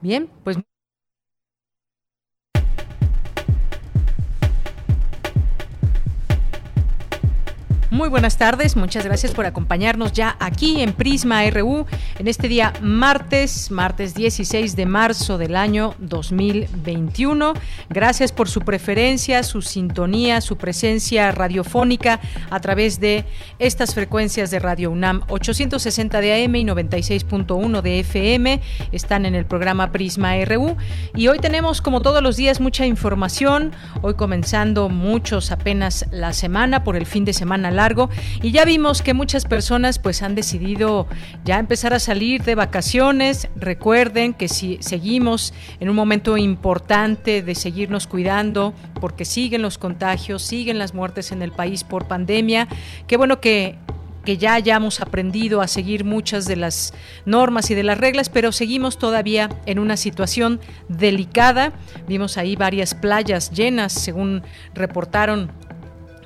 Bien, pues Muy buenas tardes, muchas gracias por acompañarnos ya aquí en Prisma RU en este día martes, martes 16 de marzo del año 2021. Gracias por su preferencia, su sintonía, su presencia radiofónica a través de estas frecuencias de Radio UNAM 860 de AM y 96.1 de FM. Están en el programa Prisma RU y hoy tenemos como todos los días mucha información, hoy comenzando muchos apenas la semana por el fin de semana largo y ya vimos que muchas personas pues han decidido ya empezar a salir de vacaciones. Recuerden que si seguimos en un momento importante de seguirnos cuidando porque siguen los contagios, siguen las muertes en el país por pandemia. Qué bueno que que ya hayamos aprendido a seguir muchas de las normas y de las reglas, pero seguimos todavía en una situación delicada. Vimos ahí varias playas llenas, según reportaron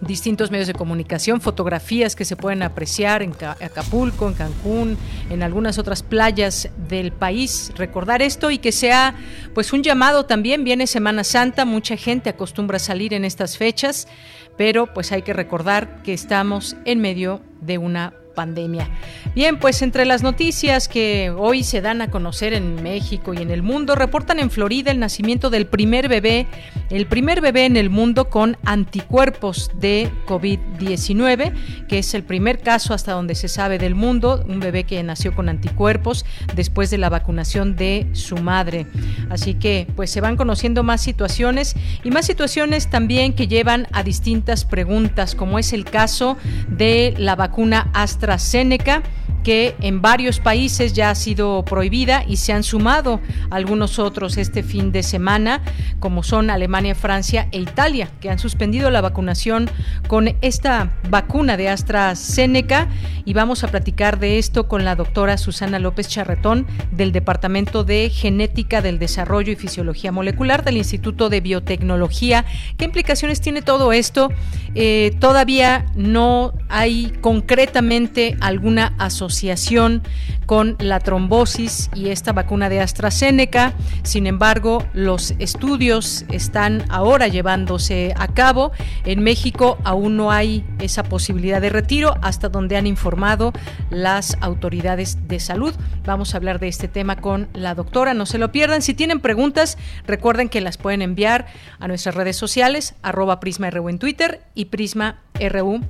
distintos medios de comunicación, fotografías que se pueden apreciar en Acapulco, en Cancún, en algunas otras playas del país. Recordar esto y que sea pues un llamado también, viene Semana Santa, mucha gente acostumbra salir en estas fechas, pero pues hay que recordar que estamos en medio de una pandemia. Bien, pues entre las noticias que hoy se dan a conocer en México y en el mundo, reportan en Florida el nacimiento del primer bebé, el primer bebé en el mundo con anticuerpos de COVID-19, que es el primer caso hasta donde se sabe del mundo, un bebé que nació con anticuerpos después de la vacunación de su madre. Así que pues se van conociendo más situaciones y más situaciones también que llevan a distintas preguntas, como es el caso de la vacuna hasta AstraZeneca que en varios países ya ha sido prohibida y se han sumado algunos otros este fin de semana, como son Alemania, Francia e Italia, que han suspendido la vacunación con esta vacuna de AstraZeneca. Y vamos a platicar de esto con la doctora Susana López Charretón del Departamento de Genética del Desarrollo y Fisiología Molecular del Instituto de Biotecnología. ¿Qué implicaciones tiene todo esto? Eh, todavía no hay concretamente alguna asociación con la trombosis y esta vacuna de AstraZeneca. Sin embargo, los estudios están ahora llevándose a cabo. En México aún no hay esa posibilidad de retiro hasta donde han informado las autoridades de salud. Vamos a hablar de este tema con la doctora, no se lo pierdan. Si tienen preguntas, recuerden que las pueden enviar a nuestras redes sociales, arroba Prisma RU en Twitter y Prisma RU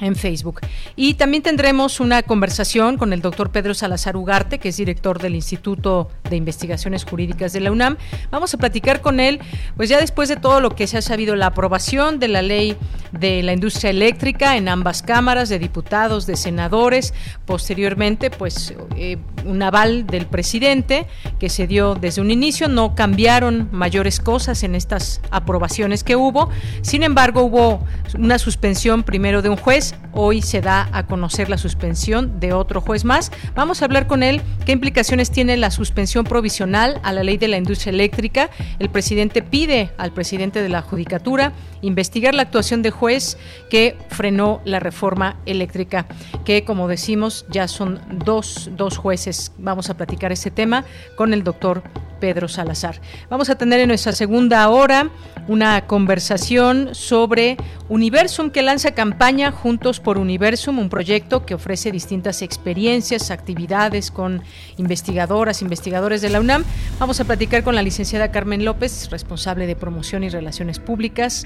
en Facebook. Y también tendremos una conversación con el doctor Pedro Salazar Ugarte, que es director del Instituto de Investigaciones Jurídicas de la UNAM. Vamos a platicar con él, pues ya después de todo lo que se ha sabido, la aprobación de la ley de la industria eléctrica en ambas cámaras, de diputados, de senadores, posteriormente, pues eh, un aval del presidente que se dio desde un inicio, no cambiaron mayores cosas en estas aprobaciones que hubo, sin embargo hubo una suspensión primero de un juez, Hoy se da a conocer la suspensión de otro juez más. Vamos a hablar con él qué implicaciones tiene la suspensión provisional a la ley de la industria eléctrica. El presidente pide al presidente de la Judicatura investigar la actuación de juez que frenó la reforma eléctrica, que como decimos ya son dos, dos jueces. Vamos a platicar ese tema con el doctor Pedro Salazar. Vamos a tener en nuestra segunda hora una conversación sobre Universum que lanza campaña Juntos por Universum, un proyecto que ofrece distintas experiencias, actividades con investigadoras, investigadores de la UNAM. Vamos a platicar con la licenciada Carmen López, responsable de promoción y relaciones públicas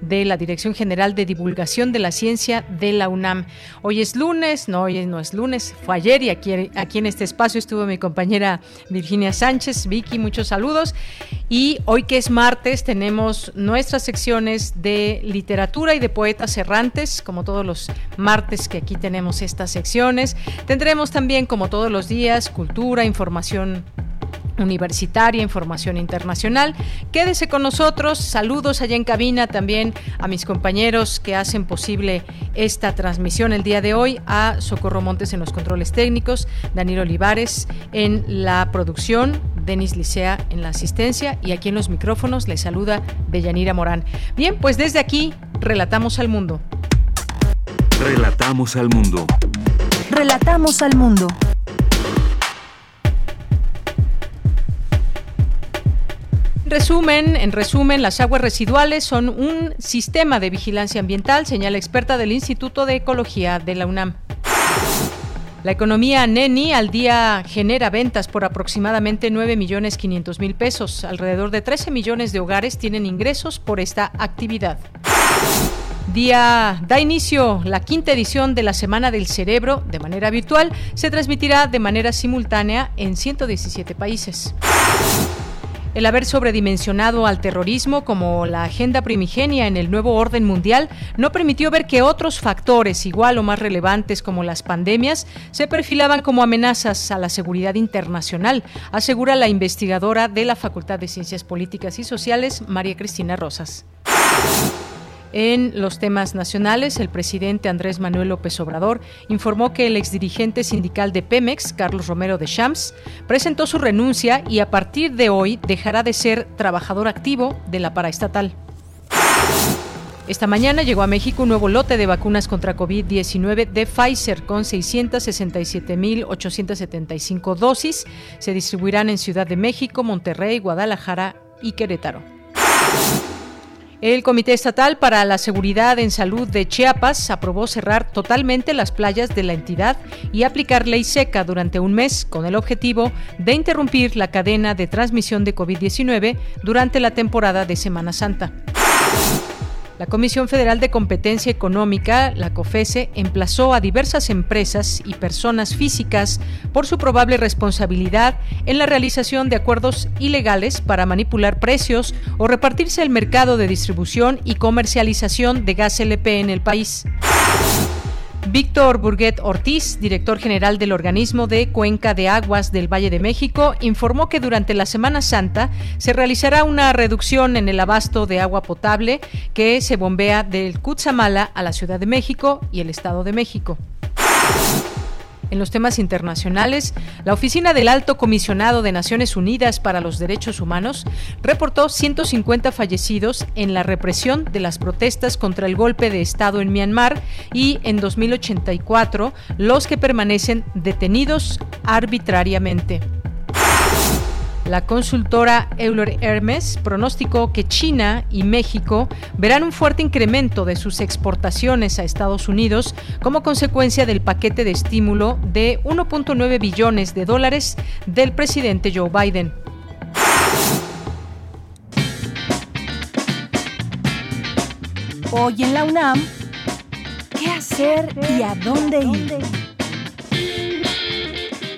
de la Dirección General de Divulgación de la Ciencia de la UNAM. Hoy es lunes, no, hoy no es lunes, fue ayer y aquí, en este espacio estuvo mi compañera Virginia Sánchez. Vicky, muchos saludos. Y hoy que es martes tenemos nuestras secciones de literatura y de poetas errantes, como todos los martes que aquí tenemos estas secciones. Tendremos también, como todos los días, cultura, información universitaria, información internacional. Quédese con nosotros, saludos allá en cabina también a mis compañeros que hacen posible esta transmisión el día de hoy, a Socorro Montes en los controles técnicos, Daniel Olivares en la producción, Denis Licea en la asistencia y aquí en los micrófonos les saluda Deyanira Morán. Bien, pues desde aquí relatamos al mundo. Relatamos al mundo. Relatamos al mundo. Resumen, en resumen, las aguas residuales son un sistema de vigilancia ambiental, señala experta del Instituto de Ecología de la UNAM. La economía Neni al día genera ventas por aproximadamente 9 millones 500 mil pesos. Alrededor de 13 millones de hogares tienen ingresos por esta actividad. Día da inicio la quinta edición de la Semana del Cerebro de manera virtual. Se transmitirá de manera simultánea en 117 países. El haber sobredimensionado al terrorismo como la agenda primigenia en el nuevo orden mundial no permitió ver que otros factores igual o más relevantes como las pandemias se perfilaban como amenazas a la seguridad internacional, asegura la investigadora de la Facultad de Ciencias Políticas y Sociales, María Cristina Rosas. En los temas nacionales, el presidente Andrés Manuel López Obrador informó que el exdirigente sindical de Pemex, Carlos Romero de Champs, presentó su renuncia y a partir de hoy dejará de ser trabajador activo de la paraestatal. Esta mañana llegó a México un nuevo lote de vacunas contra COVID-19 de Pfizer con 667.875 dosis. Se distribuirán en Ciudad de México, Monterrey, Guadalajara y Querétaro. El Comité Estatal para la Seguridad en Salud de Chiapas aprobó cerrar totalmente las playas de la entidad y aplicar ley seca durante un mes con el objetivo de interrumpir la cadena de transmisión de COVID-19 durante la temporada de Semana Santa. La Comisión Federal de Competencia Económica, la COFESE, emplazó a diversas empresas y personas físicas por su probable responsabilidad en la realización de acuerdos ilegales para manipular precios o repartirse el mercado de distribución y comercialización de gas LP en el país. Víctor Burguet Ortiz, director general del organismo de Cuenca de Aguas del Valle de México, informó que durante la Semana Santa se realizará una reducción en el abasto de agua potable que se bombea del Cutzamala a la Ciudad de México y el Estado de México. En los temas internacionales, la Oficina del Alto Comisionado de Naciones Unidas para los Derechos Humanos reportó 150 fallecidos en la represión de las protestas contra el golpe de Estado en Myanmar y en 2084 los que permanecen detenidos arbitrariamente. La consultora Euler Hermes pronosticó que China y México verán un fuerte incremento de sus exportaciones a Estados Unidos como consecuencia del paquete de estímulo de 1.9 billones de dólares del presidente Joe Biden. Hoy en la UNAM, ¿qué hacer y a dónde ir?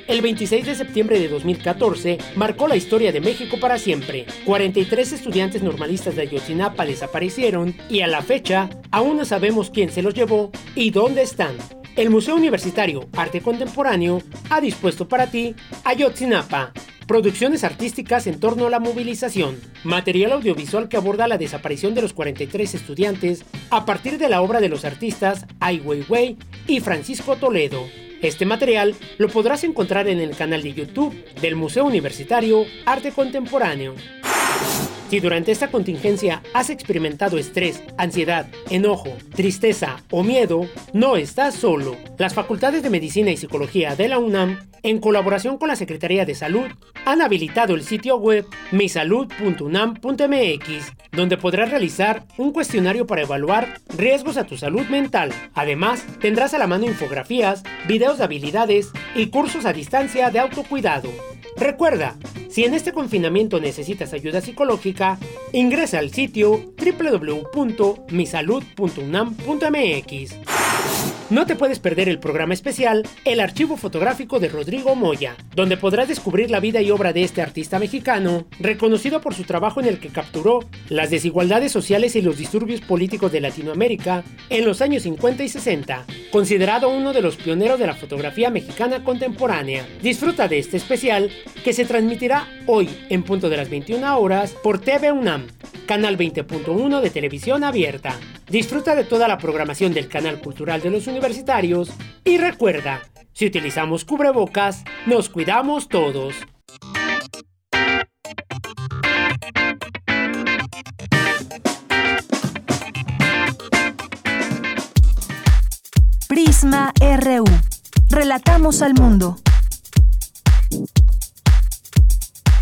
El 26 de septiembre de 2014 marcó la historia de México para siempre. 43 estudiantes normalistas de Ayotzinapa desaparecieron y a la fecha aún no sabemos quién se los llevó y dónde están. El Museo Universitario Arte Contemporáneo ha dispuesto para ti Ayotzinapa, producciones artísticas en torno a la movilización, material audiovisual que aborda la desaparición de los 43 estudiantes a partir de la obra de los artistas Ai Weiwei y Francisco Toledo. Este material lo podrás encontrar en el canal de YouTube del Museo Universitario Arte Contemporáneo. Si durante esta contingencia has experimentado estrés, ansiedad, enojo, tristeza o miedo, no estás solo. Las facultades de Medicina y Psicología de la UNAM, en colaboración con la Secretaría de Salud, han habilitado el sitio web misalud.unam.mx, donde podrás realizar un cuestionario para evaluar riesgos a tu salud mental. Además, tendrás a la mano infografías, videos de habilidades y cursos a distancia de autocuidado. Recuerda, Si en este confinamiento necesitas ayuda psicológica, ingresa al sitio www.misalud.unam.mx. No te puedes perder el programa especial El archivo fotográfico de Rodrigo Moya, donde podrás descubrir la vida y obra de este artista mexicano, reconocido por su trabajo en el que capturó las desigualdades sociales y los disturbios políticos de Latinoamérica en los años 50 y 60, considerado uno de los pioneros de la fotografía mexicana contemporánea. Disfruta de este especial que se transmitirá hoy en punto de las 21 horas por TV UNAM, canal 20.1 de televisión abierta. Disfruta de toda la programación del canal cultural de los universitarios y recuerda, si utilizamos cubrebocas, nos cuidamos todos. Prisma RU. Relatamos al mundo.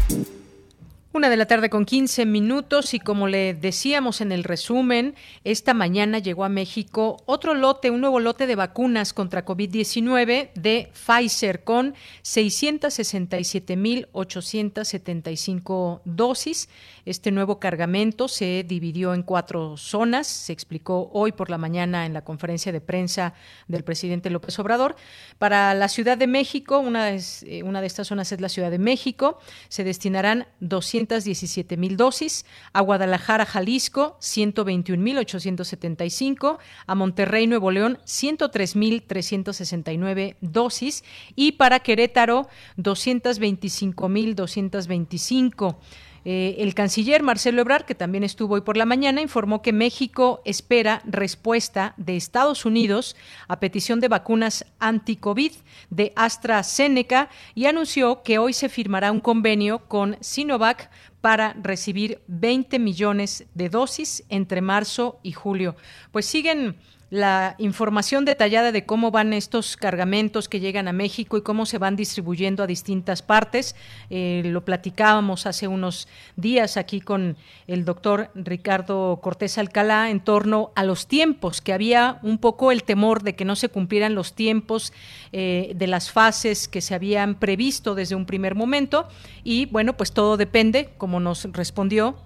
Thank you. Una de la tarde con 15 minutos y como le decíamos en el resumen, esta mañana llegó a México otro lote, un nuevo lote de vacunas contra COVID-19 de Pfizer con 667.875 dosis. Este nuevo cargamento se dividió en cuatro zonas, se explicó hoy por la mañana en la conferencia de prensa del presidente López Obrador. Para la Ciudad de México, una de, eh, una de estas zonas es la Ciudad de México, se destinarán 200 217 mil dosis, a Guadalajara, Jalisco, 121 mil 875, a Monterrey, Nuevo León, 103 mil 369 dosis y para Querétaro, 225 mil 225. Eh, el canciller Marcelo Ebrard, que también estuvo hoy por la mañana, informó que México espera respuesta de Estados Unidos a petición de vacunas anti-COVID de AstraZeneca y anunció que hoy se firmará un convenio con Sinovac para recibir 20 millones de dosis entre marzo y julio. Pues siguen la información detallada de cómo van estos cargamentos que llegan a México y cómo se van distribuyendo a distintas partes. Eh, lo platicábamos hace unos días aquí con el doctor Ricardo Cortés Alcalá en torno a los tiempos, que había un poco el temor de que no se cumplieran los tiempos eh, de las fases que se habían previsto desde un primer momento. Y bueno, pues todo depende, como nos respondió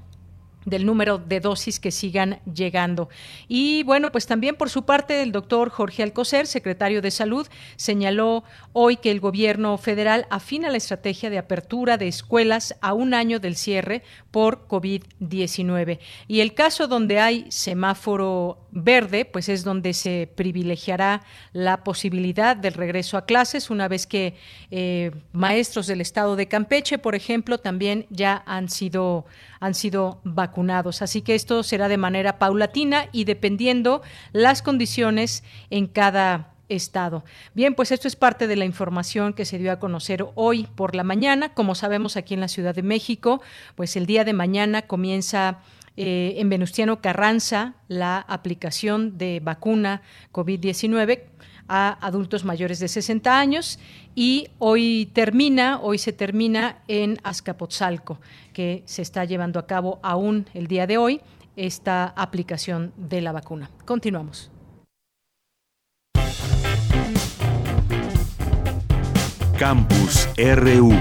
del número de dosis que sigan llegando. Y bueno, pues también por su parte el doctor Jorge Alcocer, secretario de Salud, señaló hoy que el gobierno federal afina la estrategia de apertura de escuelas a un año del cierre por COVID-19. Y el caso donde hay semáforo verde, pues es donde se privilegiará la posibilidad del regreso a clases una vez que eh, maestros del estado de Campeche, por ejemplo, también ya han sido han sido vacunados. Así que esto será de manera paulatina y dependiendo las condiciones en cada estado. Bien, pues esto es parte de la información que se dio a conocer hoy por la mañana. Como sabemos aquí en la Ciudad de México, pues el día de mañana comienza eh, en Venustiano Carranza la aplicación de vacuna COVID-19 a adultos mayores de 60 años y hoy termina, hoy se termina en Azcapotzalco, que se está llevando a cabo aún el día de hoy esta aplicación de la vacuna. Continuamos. Campus RU.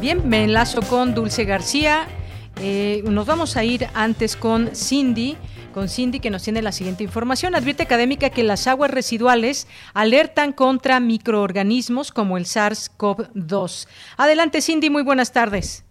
bien, me enlazo con Dulce García. Eh, nos vamos a ir antes con Cindy con Cindy que nos tiene la siguiente información. Advierte académica que las aguas residuales alertan contra microorganismos como el SARS-CoV-2. Adelante Cindy, muy buenas tardes.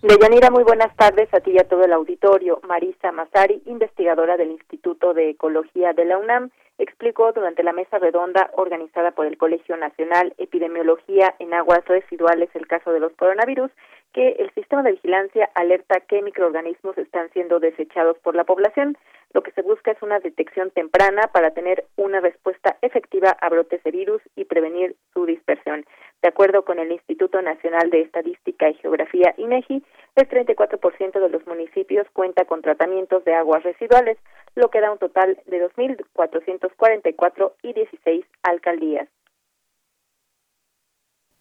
Deyanira, muy buenas tardes a ti y a todo el auditorio. Marisa Mazari, investigadora del Instituto de Ecología de la UNAM, explicó durante la mesa redonda organizada por el Colegio Nacional Epidemiología en Aguas Residuales el caso de los coronavirus que el sistema de vigilancia alerta que microorganismos están siendo desechados por la población. Lo que se busca es una detección temprana para tener una respuesta efectiva a brotes de virus y prevenir su dispersión. De acuerdo con el Instituto Nacional de Estadística y Geografía INEGI, el 34% de los municipios cuenta con tratamientos de aguas residuales, lo que da un total de 2.444 y 16 alcaldías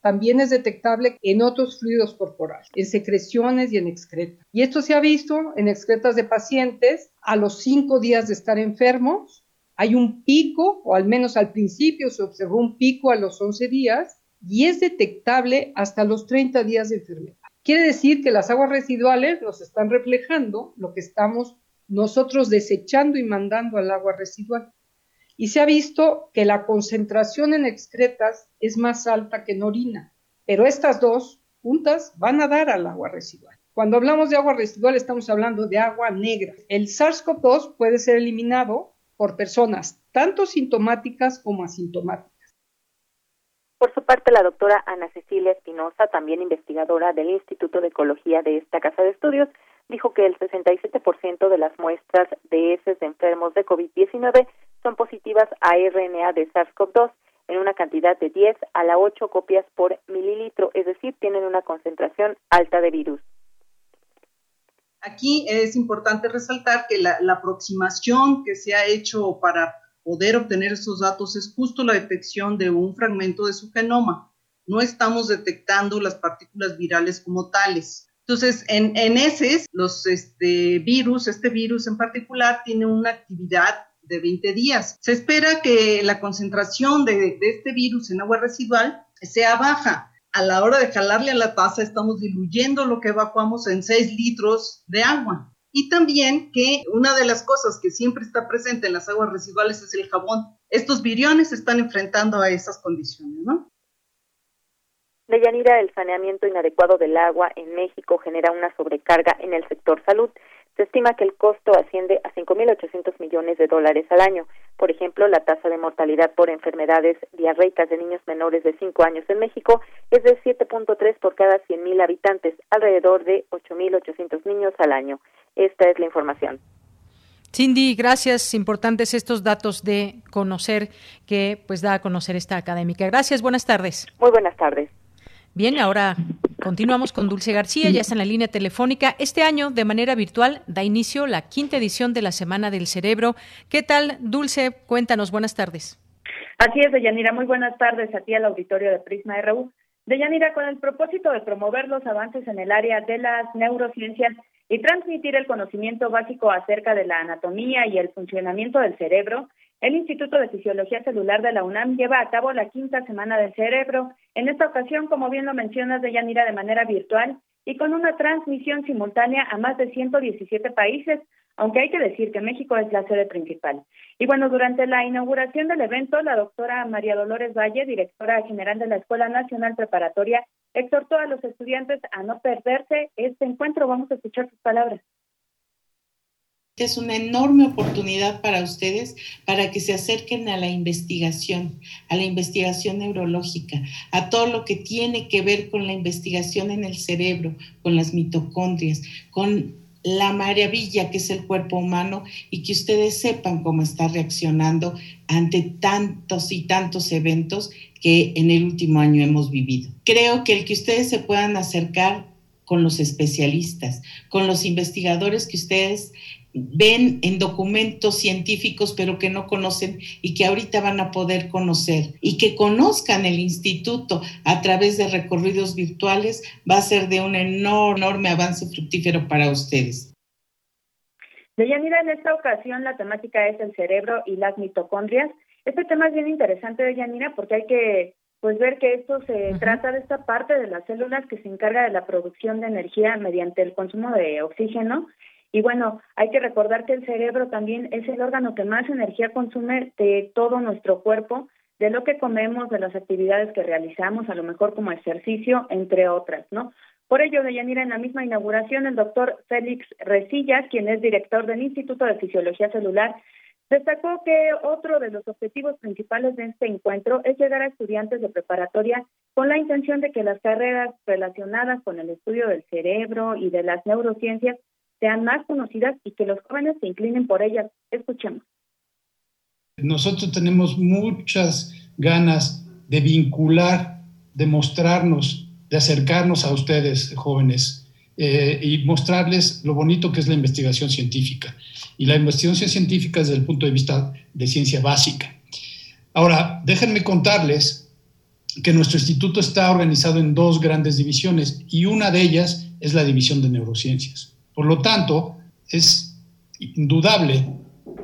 también es detectable en otros fluidos corporales, en secreciones y en excretas. Y esto se ha visto en excretas de pacientes a los cinco días de estar enfermos, Hay un pico, o al menos al principio se observó un pico a los 11 días y es detectable hasta los 30 días de enfermedad. Quiere decir que las aguas residuales nos están reflejando lo que estamos nosotros desechando y mandando al agua residual. Y se ha visto que la concentración en excretas es más alta que en orina, pero estas dos juntas van a dar al agua residual. Cuando hablamos de agua residual estamos hablando de agua negra. El SARS-CoV-2 puede ser eliminado por personas tanto sintomáticas como asintomáticas. Por su parte, la doctora Ana Cecilia Espinosa, también investigadora del Instituto de Ecología de esta Casa de Estudios, dijo que el 67% de las muestras de heces de enfermos de COVID-19 son positivas a RNA de SARS-CoV-2 en una cantidad de 10 a la 8 copias por mililitro, es decir, tienen una concentración alta de virus. Aquí es importante resaltar que la, la aproximación que se ha hecho para poder obtener esos datos es justo la detección de un fragmento de su genoma. No estamos detectando las partículas virales como tales. Entonces, en, en los este, virus, este virus en particular, tiene una actividad de 20 días. Se espera que la concentración de, este virus en agua residual sea baja. A la hora de jalarle a la taza, estamos diluyendo lo que evacuamos en 6 litros de agua. Y también que una de las cosas que siempre está presente en las aguas residuales es el jabón. Estos viriones se están enfrentando a esas condiciones, ¿no? Deyanira, el saneamiento inadecuado del agua en México genera una sobrecarga en el sector salud. Se estima que el costo asciende a 5.800 millones de dólares al año. Por ejemplo, la tasa de mortalidad por enfermedades diarreicas de niños menores de 5 años en México es de 7.3 por cada 100.000 habitantes, alrededor de 8.800 niños al año. Esta es la información. Cindy, gracias. Importantes estos datos de conocer que pues da a conocer esta académica. Gracias, buenas tardes. Muy buenas tardes. Bien, ahora continuamos con Dulce García, ya está en la línea telefónica. Este año, de manera virtual, da inicio la quinta edición de la Semana del Cerebro. ¿Qué tal, Dulce? Cuéntanos, buenas tardes. Así es, Deyanira, muy buenas tardes a ti al auditorio de Prisma RU. Deyanira, con el propósito de promover los avances en el área de las neurociencias y transmitir el conocimiento básico acerca de la anatomía y el funcionamiento del cerebro, el Instituto de Fisiología Celular de la UNAM lleva a cabo la quinta semana del cerebro, en esta ocasión, como bien lo mencionas, de Yanira, de manera virtual y con una transmisión simultánea a más de 117 países, aunque hay que decir que México es la sede principal. Y bueno, durante la inauguración del evento, la doctora María Dolores Valle, directora general de la Escuela Nacional Preparatoria, exhortó a los estudiantes a no perderse este encuentro. Vamos a escuchar sus palabras es una enorme oportunidad para ustedes para que se acerquen a la investigación, a la investigación neurológica, a todo lo que tiene que ver con la investigación en el cerebro, con las mitocondrias, con la maravilla que es el cuerpo humano y que ustedes sepan cómo está reaccionando ante tantos y tantos eventos que en el último año hemos vivido. Creo que el que ustedes se puedan acercar con los especialistas, con los investigadores que ustedes ven en documentos científicos pero que no conocen y que ahorita van a poder conocer y que conozcan el instituto a través de recorridos virtuales va a ser de un enorme avance fructífero para ustedes. Deyanira, en esta ocasión la temática es el cerebro y las mitocondrias. Este tema es bien interesante, Deyanira, porque hay que pues ver que esto se trata de esta parte de las células que se encarga de la producción de energía mediante el consumo de oxígeno y bueno, hay que recordar que el cerebro también es el órgano que más energía consume de todo nuestro cuerpo, de lo que comemos, de las actividades que realizamos, a lo mejor como ejercicio, entre otras, ¿no? Por ello, Deyanira, en la misma inauguración, el doctor Félix Resillas, quien es director del Instituto de Fisiología Celular, destacó que otro de los objetivos principales de este encuentro es llegar a estudiantes de preparatoria con la intención de que las carreras relacionadas con el estudio del cerebro y de las neurociencias sean más conocidas y que los jóvenes se inclinen por ellas. Escuchemos. Nosotros tenemos muchas ganas de vincular, de mostrarnos, de acercarnos a ustedes, jóvenes, eh, y mostrarles lo bonito que es la investigación científica. Y la investigación científica desde el punto de vista de ciencia básica. Ahora, déjenme contarles que nuestro instituto está organizado en dos grandes divisiones y una de ellas es la división de neurociencias. Por lo tanto, es indudable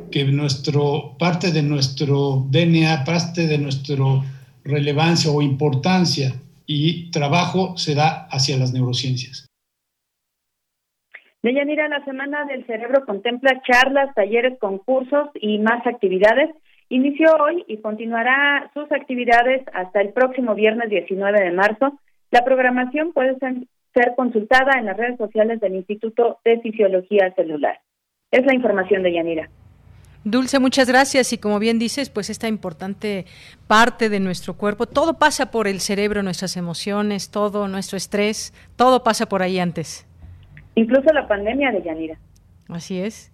que nuestro, parte de nuestro DNA, parte de nuestra relevancia o importancia y trabajo se da hacia las neurociencias. Deyanira, la Semana del Cerebro contempla charlas, talleres, concursos y más actividades. Inició hoy y continuará sus actividades hasta el próximo viernes 19 de marzo. La programación puede ser consultada en las redes sociales del Instituto de Fisiología Celular. Es la información de Yanira. Dulce, muchas gracias. Y como bien dices, pues esta importante parte de nuestro cuerpo, todo pasa por el cerebro, nuestras emociones, todo nuestro estrés, todo pasa por ahí antes. Incluso la pandemia de Yanira. Así es.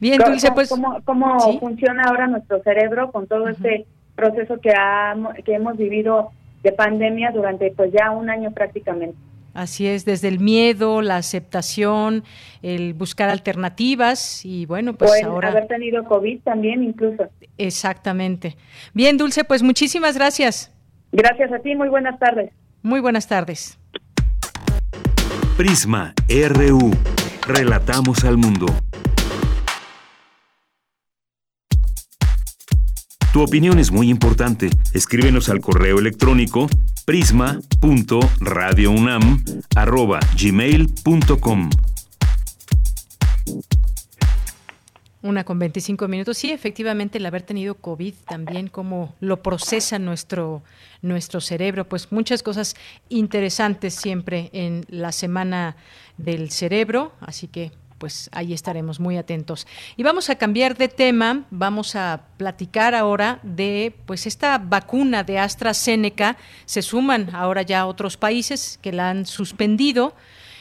Bien, Dulce, pues... ¿Cómo, cómo funciona ahora nuestro cerebro con todo este proceso que, ha, que hemos vivido de pandemia durante pues ya un año prácticamente? Así es, desde el miedo, la aceptación, el buscar alternativas y bueno, pues ahora... haber tenido COVID también incluso. Exactamente. Bien, Dulce, pues muchísimas gracias. Gracias a ti, muy buenas tardes. Muy buenas tardes. Prisma, RU. Relatamos al mundo. Tu opinión es muy importante. Escríbenos al correo electrónico prisma.radiounam@gmail.com. Una con 25 minutos. Sí, efectivamente, el haber tenido COVID también, cómo lo procesa nuestro, nuestro cerebro. Pues muchas cosas interesantes siempre en la semana del cerebro. Así que pues ahí estaremos muy atentos. Y vamos a cambiar de tema, vamos a platicar ahora de pues esta vacuna de AstraZeneca. Se suman ahora ya otros países que la han suspendido.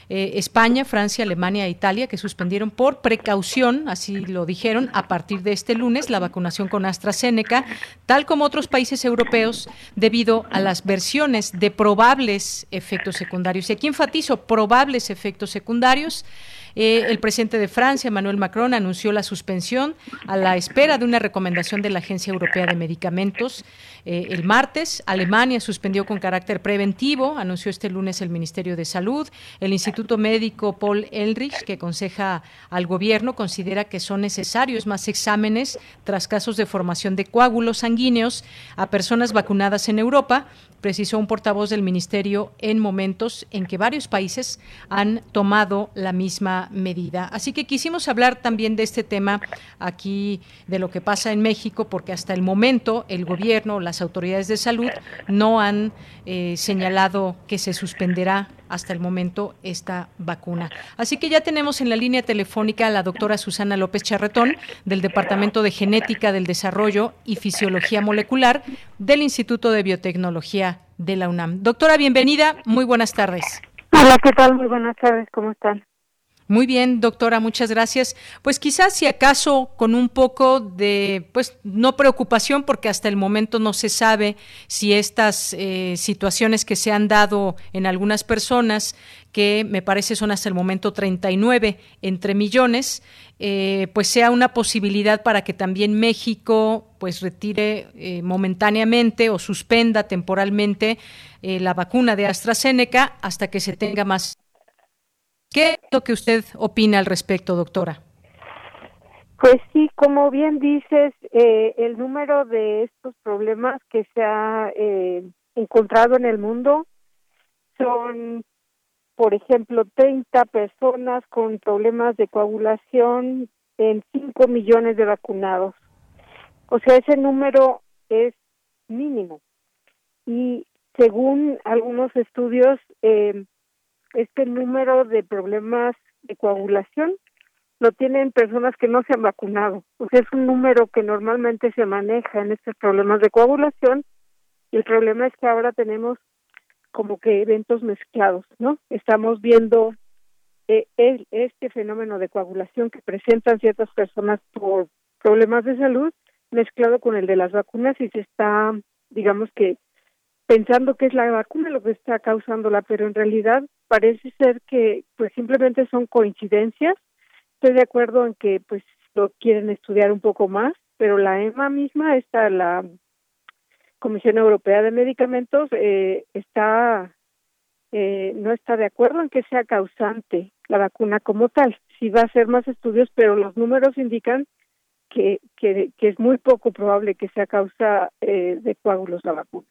Eh, España, Francia, Alemania e Italia, que suspendieron por precaución, así lo dijeron, a partir de este lunes la vacunación con AstraZeneca, tal como otros países europeos, debido a las versiones de probables efectos secundarios. Y aquí enfatizo probables efectos secundarios. Eh, el presidente de Francia, Emmanuel Macron, anunció la suspensión a la espera de una recomendación de la Agencia Europea de Medicamentos. Eh, el martes, Alemania suspendió con carácter preventivo, anunció este lunes el Ministerio de Salud. El Instituto Médico Paul Elrich, que aconseja al gobierno, considera que son necesarios más exámenes tras casos de formación de coágulos sanguíneos a personas vacunadas en Europa precisó un portavoz del ministerio en momentos en que varios países han tomado la misma medida. Así que quisimos hablar también de este tema aquí, de lo que pasa en México, porque hasta el momento el gobierno, las autoridades de salud no han eh, señalado que se suspenderá hasta el momento esta vacuna. Así que ya tenemos en la línea telefónica a la doctora Susana López Charretón del Departamento de Genética del Desarrollo y Fisiología Molecular del Instituto de Biotecnología de la UNAM. Doctora, bienvenida, muy buenas tardes. Hola, ¿qué tal? Muy buenas tardes, ¿cómo están? Muy bien, doctora, muchas gracias. Pues quizás si acaso con un poco de, pues no preocupación, porque hasta el momento no se sabe si estas eh, situaciones que se han dado en algunas personas, que me parece son hasta el momento 39 entre millones, eh, pues sea una posibilidad para que también México pues retire eh, momentáneamente o suspenda temporalmente la vacuna de AstraZeneca hasta que se tenga más ¿Qué es lo que usted opina al respecto, doctora? Pues sí, como bien dices, eh, el número de estos problemas que se ha eh, encontrado en el mundo son, por ejemplo, 30 personas con problemas de coagulación en 5 millones de vacunados. O sea, ese número es mínimo. Y según algunos estudios, eh, este número de problemas de coagulación lo tienen personas que no se han vacunado. O sea, es un número que normalmente se maneja en estos problemas de coagulación y el problema es que ahora tenemos como que eventos mezclados, ¿no? Estamos viendo eh, este fenómeno de coagulación que presentan ciertas personas por problemas de salud mezclado con el de las vacunas y se está, digamos que, pensando que es la vacuna lo que está causándola, pero en realidad parece ser que pues simplemente son coincidencias. Estoy de acuerdo en que pues lo quieren estudiar un poco más, pero la EMA misma, está la Comisión Europea de Medicamentos, eh, está eh, no está de acuerdo en que sea causante la vacuna como tal. Sí va a hacer más estudios, pero los números indican que, que, es muy poco probable que sea causa eh, de coágulos la vacuna.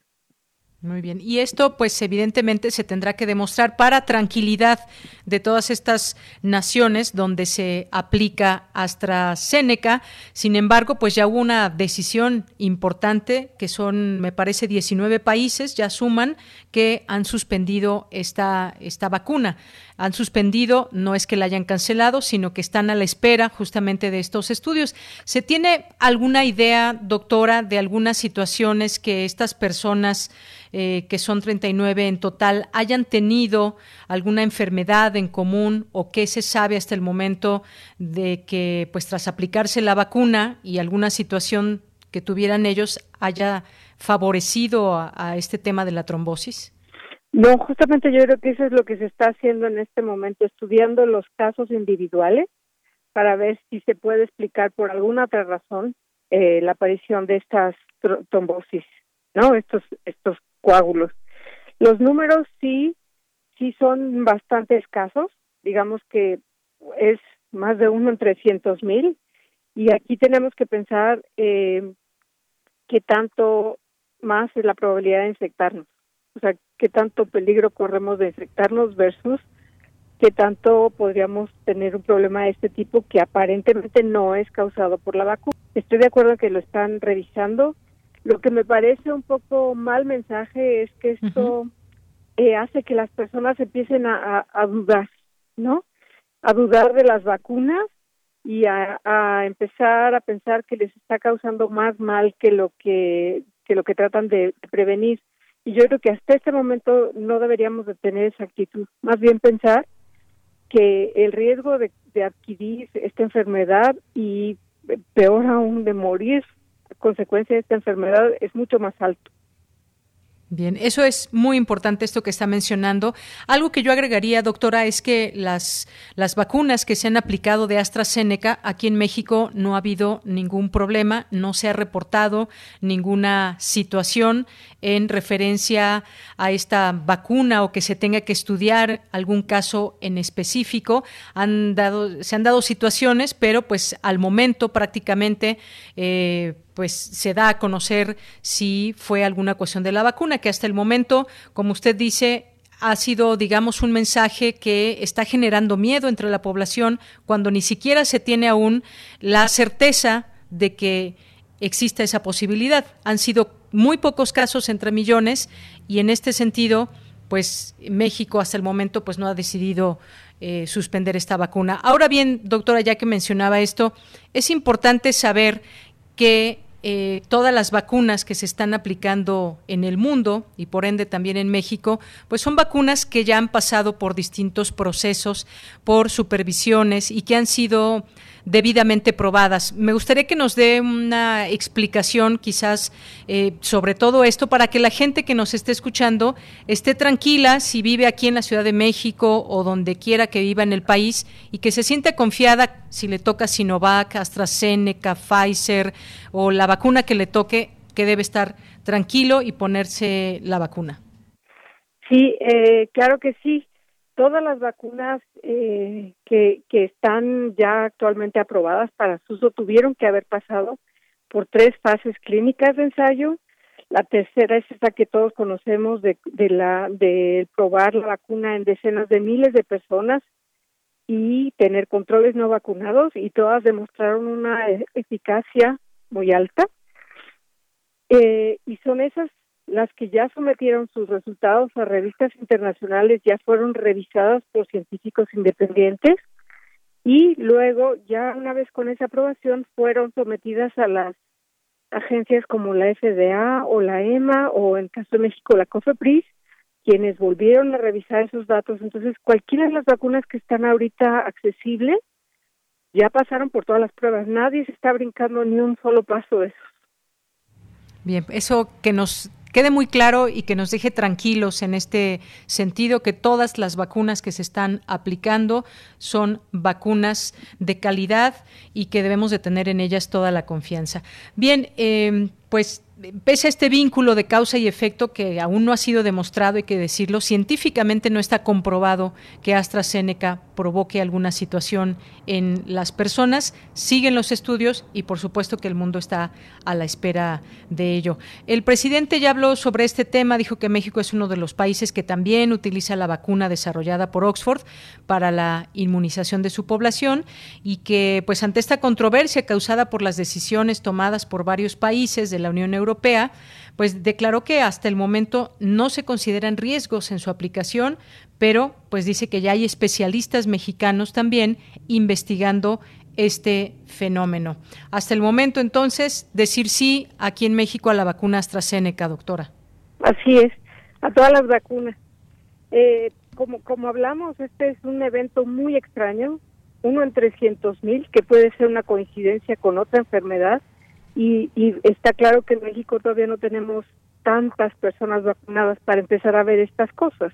Muy bien. Y esto, pues, evidentemente se tendrá que demostrar para tranquilidad de todas estas naciones donde se aplica AstraZeneca. Sin embargo, pues ya hubo una decisión importante, que son, me parece, 19 países, ya suman, que han suspendido esta, esta vacuna. Han suspendido, no es que la hayan cancelado, sino que están a la espera justamente de estos estudios. ¿Se tiene alguna idea, doctora, de algunas situaciones que estas personas eh, que son 39 en total, hayan tenido alguna enfermedad en común o qué se sabe hasta el momento de que, pues tras aplicarse la vacuna y alguna situación que tuvieran ellos haya favorecido a, este tema de la trombosis? No, justamente yo creo que eso es lo que se está haciendo en este momento, estudiando los casos individuales para ver si se puede explicar por alguna otra razón eh, la aparición de estas trombosis, ¿no? Estos estos coágulos. Los números sí, sí son bastante escasos, digamos que es más de uno en trescientos mil, y aquí tenemos que pensar eh, qué tanto más es la probabilidad de infectarnos, o sea, qué tanto peligro corremos de infectarnos versus qué tanto podríamos tener un problema de este tipo que aparentemente no es causado por la vacuna. Estoy de acuerdo en que lo están revisando, lo que me parece un poco mal mensaje es que esto eh, hace que las personas empiecen a, dudar, ¿no? A dudar de las vacunas y a, empezar a pensar que les está causando más mal que lo que, que lo que tratan de, prevenir. Y yo creo que hasta este momento no deberíamos de tener esa actitud, más bien pensar que el riesgo de, adquirir esta enfermedad y peor aún de morir consecuencia de esta enfermedad es mucho más alto. Bien, eso es muy importante esto que está mencionando. Algo que yo agregaría, doctora, es que las, las vacunas que se han aplicado de AstraZeneca aquí en México no ha habido ningún problema, no se ha reportado ninguna situación en referencia a esta vacuna o que se tenga que estudiar algún caso en específico. Han dado, se han dado situaciones, pero pues al momento prácticamente eh, pues se da a conocer si fue alguna cuestión de la vacuna, que hasta el momento, como usted dice, ha sido, digamos, un mensaje que está generando miedo entre la población cuando ni siquiera se tiene aún la certeza de que exista esa posibilidad. Han sido muy pocos casos entre millones y en este sentido, pues México hasta el momento pues no ha decidido eh, suspender esta vacuna. Ahora bien, doctora, ya que mencionaba esto, es importante saber que eh, todas las vacunas que se están aplicando en el mundo y por ende también en México, pues son vacunas que ya han pasado por distintos procesos, por supervisiones y que han sido debidamente probadas. Me gustaría que nos dé una explicación quizás eh, sobre todo esto para que la gente que nos esté escuchando esté tranquila si vive aquí en la Ciudad de México o donde quiera que viva en el país y que se sienta confiada si le toca Sinovac, AstraZeneca, Pfizer o la vacuna que le toque, que debe estar tranquilo y ponerse la vacuna. Sí, eh, claro que sí todas las vacunas eh, que, están ya actualmente aprobadas para su uso tuvieron que haber pasado por tres fases clínicas de ensayo. La tercera es esa que todos conocemos de, de la probar la vacuna en decenas de miles de personas y tener controles no vacunados y todas demostraron una e-, eficacia muy alta. Eh, y son esas las que ya sometieron sus resultados a revistas internacionales ya fueron revisadas por científicos independientes y luego ya una vez con esa aprobación fueron sometidas a las agencias como la FDA o la EMA o en caso de México la COFEPRIS quienes volvieron a revisar esos datos. Entonces, cualquiera de las vacunas que están ahorita accesibles ya pasaron por todas las pruebas. Nadie se está brincando ni un solo paso de eso. Bien, eso que nos quede muy claro y que nos deje tranquilos en este sentido que todas las vacunas que se están aplicando son vacunas de calidad y que debemos de tener en ellas toda la confianza. Bien, eh, pues pese a este vínculo de causa y efecto que aún no ha sido demostrado, hay que decirlo, científicamente no está comprobado que AstraZeneca provoque alguna situación en las personas. Siguen los estudios y por supuesto que el mundo está a la espera de ello. El presidente ya habló sobre este tema, dijo que México es uno de los países que también utiliza la vacuna desarrollada por Oxford para la inmunización de su población y que pues ante esta controversia causada por las decisiones tomadas por varios países de la Unión Europea, pues declaró que hasta el momento no se consideran riesgos en su aplicación, pero pues dice que ya hay especialistas mexicanos también investigando este fenómeno. Hasta el momento, entonces, decir sí aquí en México a la vacuna AstraZeneca, doctora. Así es, a todas las vacunas. Eh, como, como hablamos, este es un evento muy extraño, uno en 300 mil, que puede ser una coincidencia con otra enfermedad, y, y está claro que en México todavía no tenemos tantas personas vacunadas para empezar a ver estas cosas.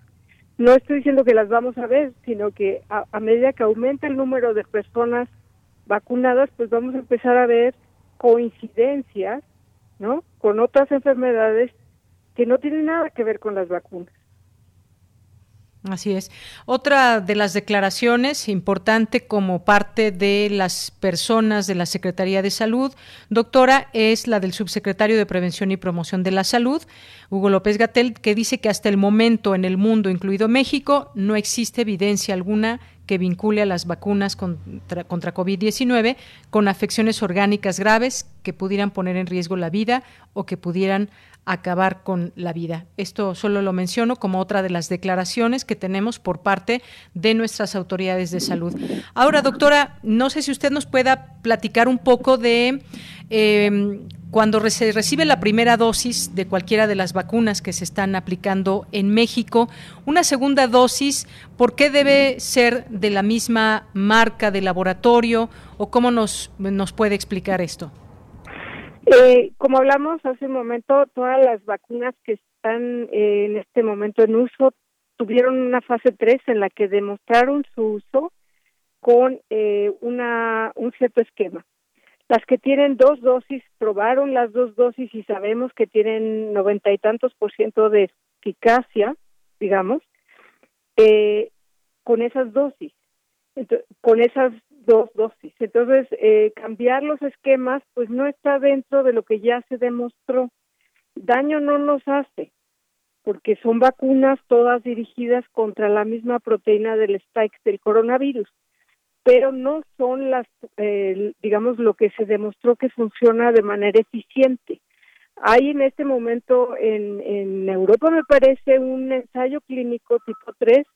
No estoy diciendo que las vamos a ver, sino que a, medida que aumente el número de personas vacunadas, pues vamos a empezar a ver coincidencias, ¿no? Con otras enfermedades que no tienen nada que ver con las vacunas. Así es. Otra de las declaraciones importante como parte de las personas de la Secretaría de Salud, doctora, es la del subsecretario de Prevención y Promoción de la Salud, Hugo López Gatel, que dice que hasta el momento en el mundo, incluido México, no existe evidencia alguna que vincule a las vacunas contra, contra COVID-19 con afecciones orgánicas graves que pudieran poner en riesgo la vida o que pudieran acabar con la vida. Esto solo lo menciono como otra de las declaraciones que tenemos por parte de nuestras autoridades de salud. Ahora, doctora, no sé si usted nos pueda platicar un poco de eh, cuando se recibe la primera dosis de cualquiera de las vacunas que se están aplicando en México, una segunda dosis, ¿por qué debe ser de la misma marca de laboratorio o cómo nos, nos puede explicar esto? Eh, como hablamos hace un momento, todas las vacunas que están eh, en este momento en uso tuvieron una fase 3 en la que demostraron su uso con eh, una, un cierto esquema. Las que tienen dos dosis, probaron las dos dosis y sabemos que tienen noventa y tantos por ciento de eficacia, digamos, eh, con esas dosis, Entonces, con esas dos dosis. Entonces, eh, cambiar los esquemas, pues no está dentro de lo que ya se demostró. Daño no nos hace, porque son vacunas todas dirigidas contra la misma proteína del spike del coronavirus, pero no son las, eh, digamos, lo que se demostró que funciona de manera eficiente. Hay en este momento en, en Europa, me parece, un ensayo clínico tipo 3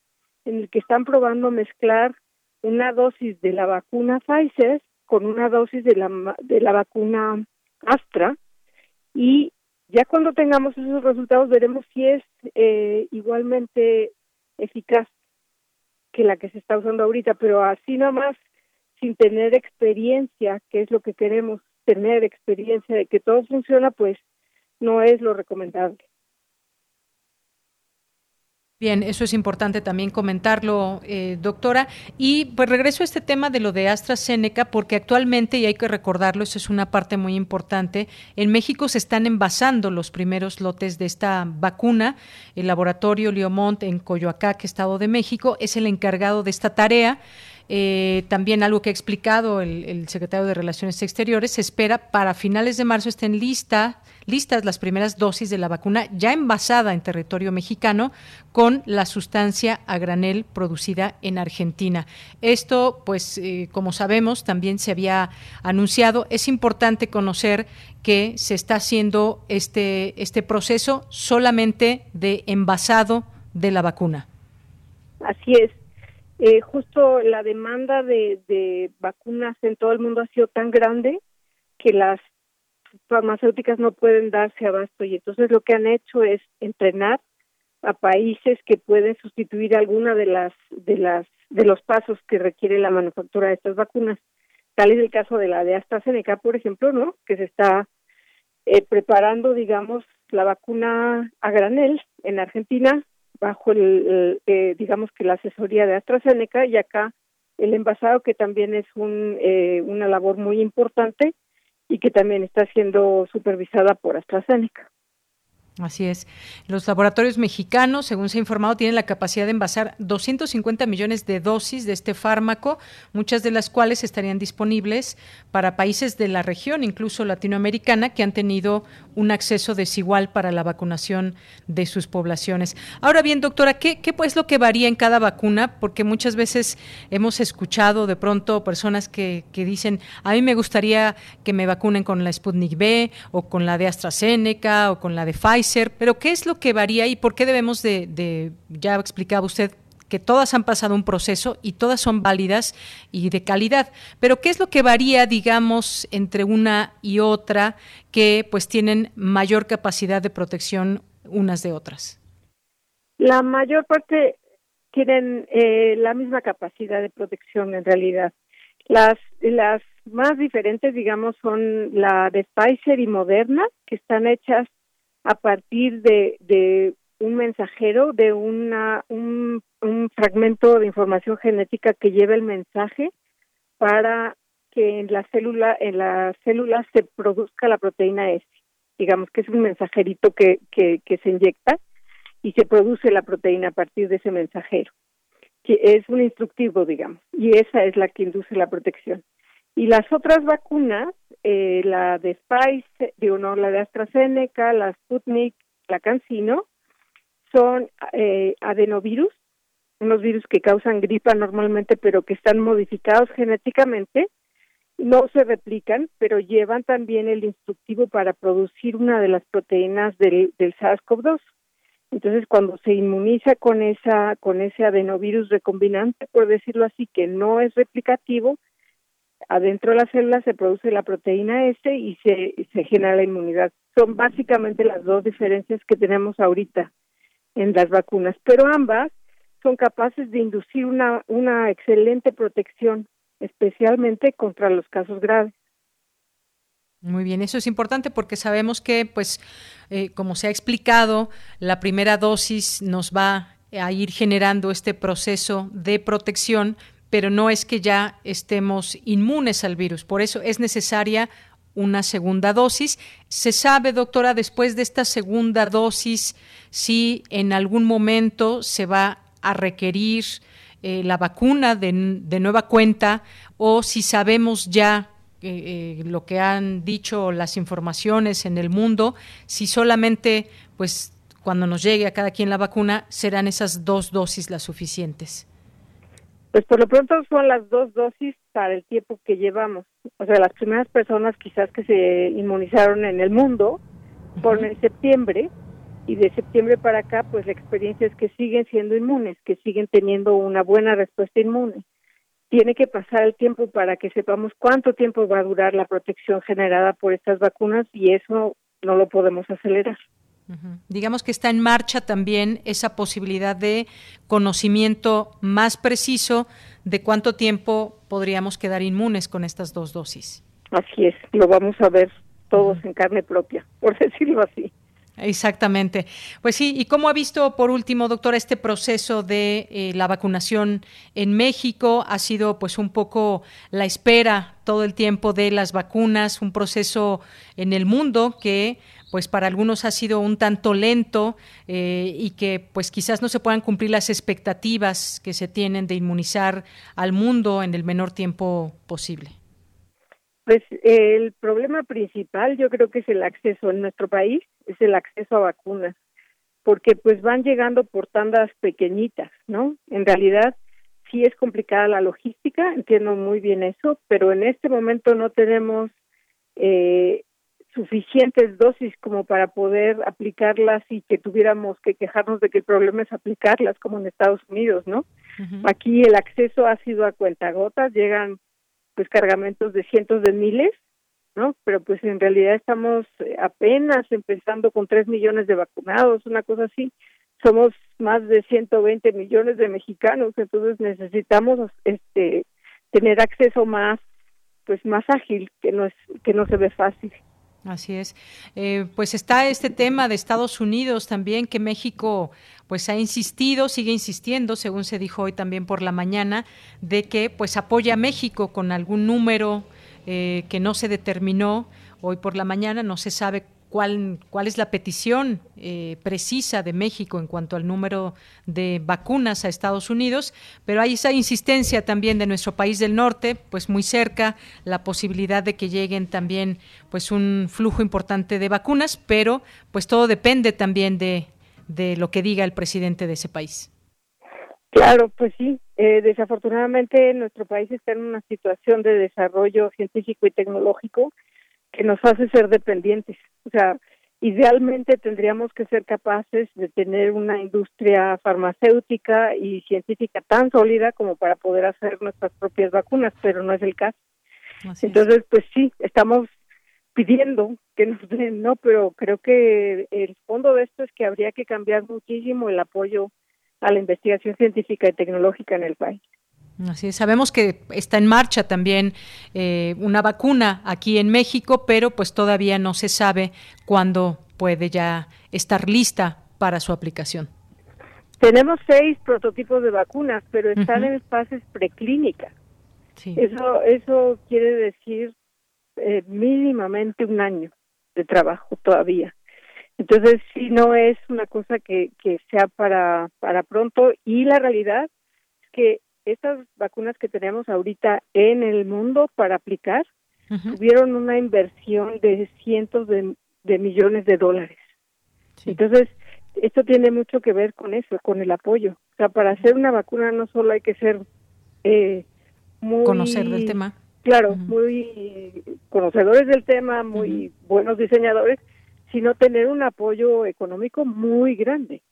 en el que están probando mezclar una dosis de la vacuna Pfizer con una dosis de la, de la vacuna Astra y ya cuando tengamos esos resultados veremos si es eh, igualmente eficaz que la que se está usando ahorita, pero así nomás sin tener experiencia, que es lo que queremos, tener experiencia de que todo funciona, pues no es lo recomendable. Bien, eso es importante también comentarlo, eh, doctora. Y pues regreso a este tema de lo de AstraZeneca, porque actualmente, y hay que recordarlo, eso es una parte muy importante, en México se están envasando los primeros lotes de esta vacuna. El laboratorio Liomont en Coyoacán, Estado de México, es el encargado de esta tarea. Eh, también algo que ha explicado el, el, secretario de Relaciones Exteriores, se espera para finales de marzo estén lista, listas las primeras dosis de la vacuna ya envasada en territorio mexicano con la sustancia a granel producida en Argentina. Esto, pues, eh, como sabemos, también se había anunciado. Es importante conocer que se está haciendo este, este proceso solamente de envasado de la vacuna. Así es. Eh, justo la demanda de, de, vacunas en todo el mundo ha sido tan grande que las farmacéuticas no pueden darse abasto y entonces lo que han hecho es entrenar a países que pueden sustituir alguna de las de las de los pasos que requiere la manufactura de estas vacunas. Tal es el caso de la de AstraZeneca por ejemplo no que se está eh, preparando digamos la vacuna a granel en Argentina bajo el, eh, digamos que la asesoría de AstraZeneca y acá el envasado que también es un eh, una labor muy importante y que también está siendo supervisada por AstraZeneca. Así es. Los laboratorios mexicanos, según se ha informado, tienen la capacidad de envasar 250 millones de dosis de este fármaco, muchas de las cuales estarían disponibles para países de la región, incluso latinoamericana, que han tenido un acceso desigual para la vacunación de sus poblaciones. Ahora bien, doctora, ¿qué, qué es lo que varía en cada vacuna? Porque muchas veces hemos escuchado de pronto personas que, dicen, a mí me gustaría que me vacunen con la Sputnik B o con la de AstraZeneca o con la de Pfizer pero ¿qué es lo que varía y por qué debemos de, ya explicaba usted que todas han pasado un proceso y todas son válidas y de calidad. Pero ¿qué es lo que varía, digamos, entre una y otra que pues tienen mayor capacidad de protección unas de otras? La mayor parte tienen eh, la misma capacidad de protección en realidad. Las, las más diferentes, digamos, son la de Pfizer y Moderna, que están hechas a partir de, de un mensajero, de una, un, fragmento de información genética que lleva el mensaje para que en la célula, en las células se produzca la proteína S. Digamos que es un mensajerito que, que, que se inyecta y se produce la proteína a partir de ese mensajero, que es un instructivo, digamos, y esa es la que induce la protección. Y las otras vacunas, eh, la de Pfizer, digo no, la de AstraZeneca, la Sputnik, la CanSino, son eh, adenovirus, unos virus que causan gripa normalmente, pero que están modificados genéticamente, no se replican, pero llevan también el instructivo para producir una de las proteínas del, del SARS-CoV-2. Entonces, cuando se inmuniza con esa con ese adenovirus recombinante, por decirlo así, que no es replicativo, adentro de la célula se produce la proteína S y se, se genera la inmunidad. Son básicamente las dos diferencias que tenemos ahorita en las vacunas, pero ambas son capaces de inducir una, una excelente protección, especialmente contra los casos graves. Muy bien, eso es importante porque sabemos que, pues, eh, como se ha explicado, la primera dosis nos va a ir generando este proceso de protección, pero no es que ya estemos inmunes al virus. Por eso es necesaria una segunda dosis. ¿Se sabe, doctora, después de esta segunda dosis, si en algún momento se va a requerir eh, la vacuna de, nueva cuenta o si sabemos ya eh, eh, lo que han dicho las informaciones en el mundo, si solamente, pues, cuando nos llegue a cada quien la vacuna, serán esas dos dosis las suficientes? Pues por lo pronto son las dos dosis para el tiempo que llevamos. O sea, las primeras personas quizás que se inmunizaron en el mundo fueron en septiembre y de septiembre para acá pues la experiencia es que siguen siendo inmunes, que siguen teniendo una buena respuesta inmune. Tiene que pasar el tiempo para que sepamos cuánto tiempo va a durar la protección generada por estas vacunas y eso no lo podemos acelerar. Digamos que está en marcha también esa posibilidad de conocimiento más preciso de cuánto tiempo podríamos quedar inmunes con estas dos dosis. Así es, lo vamos a ver todos en carne propia, por decirlo así. Exactamente. Pues sí, ¿y cómo ha visto, por último, doctora, este proceso de eh, la vacunación en México? Ha sido pues un poco la espera todo el tiempo de las vacunas, un proceso en el mundo que pues para algunos ha sido un tanto lento eh, y que pues quizás no se puedan cumplir las expectativas que se tienen de inmunizar al mundo en el menor tiempo posible. Pues el problema principal yo creo que es el acceso en nuestro país, es el acceso a vacunas, porque pues van llegando por tandas pequeñitas, ¿no? En realidad sí es complicada la logística, entiendo muy bien eso, pero en este momento no tenemos eh, suficientes dosis como para poder aplicarlas y que tuviéramos que quejarnos de que el problema es aplicarlas como en Estados Unidos, ¿no? Aquí el acceso ha sido a cuentagotas, llegan pues cargamentos de cientos de miles, ¿no? Pero pues en realidad estamos apenas empezando con tres millones de vacunados, una cosa así. Somos más de 120 millones de mexicanos, entonces necesitamos este tener acceso más pues más ágil, que no es que no se ve fácil. Así es. Eh, pues está este tema de Estados Unidos también, que México pues ha insistido, sigue insistiendo, según se dijo hoy también por la mañana, de que pues apoya a México con algún número eh, que no se determinó hoy por la mañana, no se sabe cuál, cuál es la petición eh, precisa de México en cuanto al número de vacunas a Estados Unidos, pero hay esa insistencia también de nuestro país del norte, pues muy cerca, la posibilidad de que lleguen también pues un flujo importante de vacunas, pero pues todo depende también de, de lo que diga el presidente de ese país. Claro, pues sí. Eh, desafortunadamente nuestro país está en una situación de desarrollo científico y tecnológico que nos hace ser dependientes. O sea, idealmente tendríamos que ser capaces de tener una industria farmacéutica y científica tan sólida como para poder hacer nuestras propias vacunas, pero no es el caso. Entonces, pues sí, estamos pidiendo que nos den, ¿no? Pero creo que el fondo de esto es que habría que cambiar muchísimo el apoyo a la investigación científica y tecnológica en el país. Así sabemos que está en marcha también eh, una vacuna aquí en México, pero pues todavía no se sabe cuándo puede ya estar lista para su aplicación. Tenemos seis prototipos de vacunas, pero están en fases preclínicas. Eso, eso quiere decir eh, mínimamente un año de trabajo todavía. Entonces, sí, no es una cosa que, que sea para, para pronto y la realidad es que estas vacunas que tenemos ahorita en el mundo para aplicar tuvieron una inversión de cientos de, millones de dólares. Entonces, esto tiene mucho que ver con eso, con el apoyo. O sea, para hacer una vacuna no solo hay que ser eh, muy... Conocer del tema. Claro, muy conocedores del tema, muy buenos diseñadores, sino tener un apoyo económico muy grande.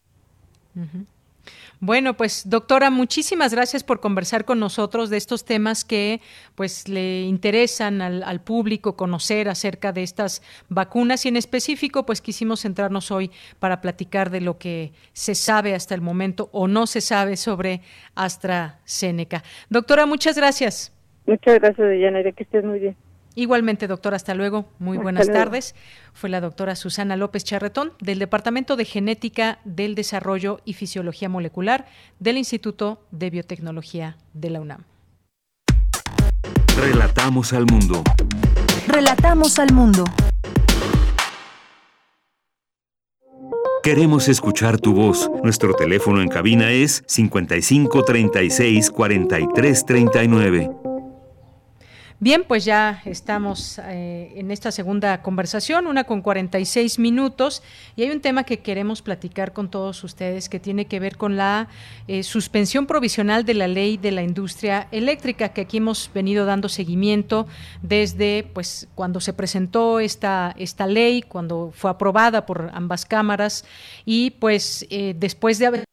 Bueno, pues doctora, muchísimas gracias por conversar con nosotros de estos temas que pues le interesan al, al, público conocer acerca de estas vacunas y en específico pues quisimos centrarnos hoy para platicar de lo que se sabe hasta el momento o no se sabe sobre AstraZeneca. Doctora, muchas gracias. Muchas gracias, Diana, que estés muy bien. Igualmente, doctora, hasta luego. Muy buenas tardes. Fue la doctora Susana López Charretón del Departamento de Genética del Desarrollo y Fisiología Molecular del Instituto de Biotecnología de la UNAM. Relatamos al mundo. Relatamos al mundo. Queremos escuchar tu voz. Nuestro teléfono en cabina es 55 36 43 39. Bien, pues ya estamos eh, en esta segunda conversación, una con 46 minutos, y hay un tema que queremos platicar con todos ustedes que tiene que ver con la eh, suspensión provisional de la ley de la industria eléctrica, que aquí hemos venido dando seguimiento desde pues cuando se presentó esta, esta ley, cuando fue aprobada por ambas cámaras, y pues eh, después de haber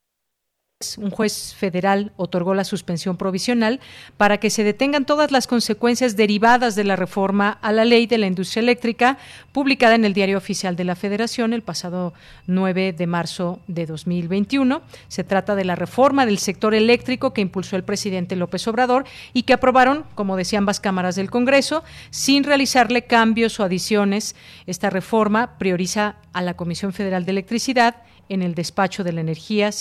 un juez federal otorgó la suspensión provisional para que se detengan todas las consecuencias derivadas de la reforma a la ley de la industria eléctrica publicada en el Diario Oficial de la Federación el pasado 9 de marzo de 2021. Se trata de la reforma del sector eléctrico que impulsó el presidente López Obrador y que aprobaron, como decían ambas cámaras del Congreso, sin realizarle cambios o adiciones. Esta reforma prioriza a la Comisión Federal de Electricidad en el despacho de la energía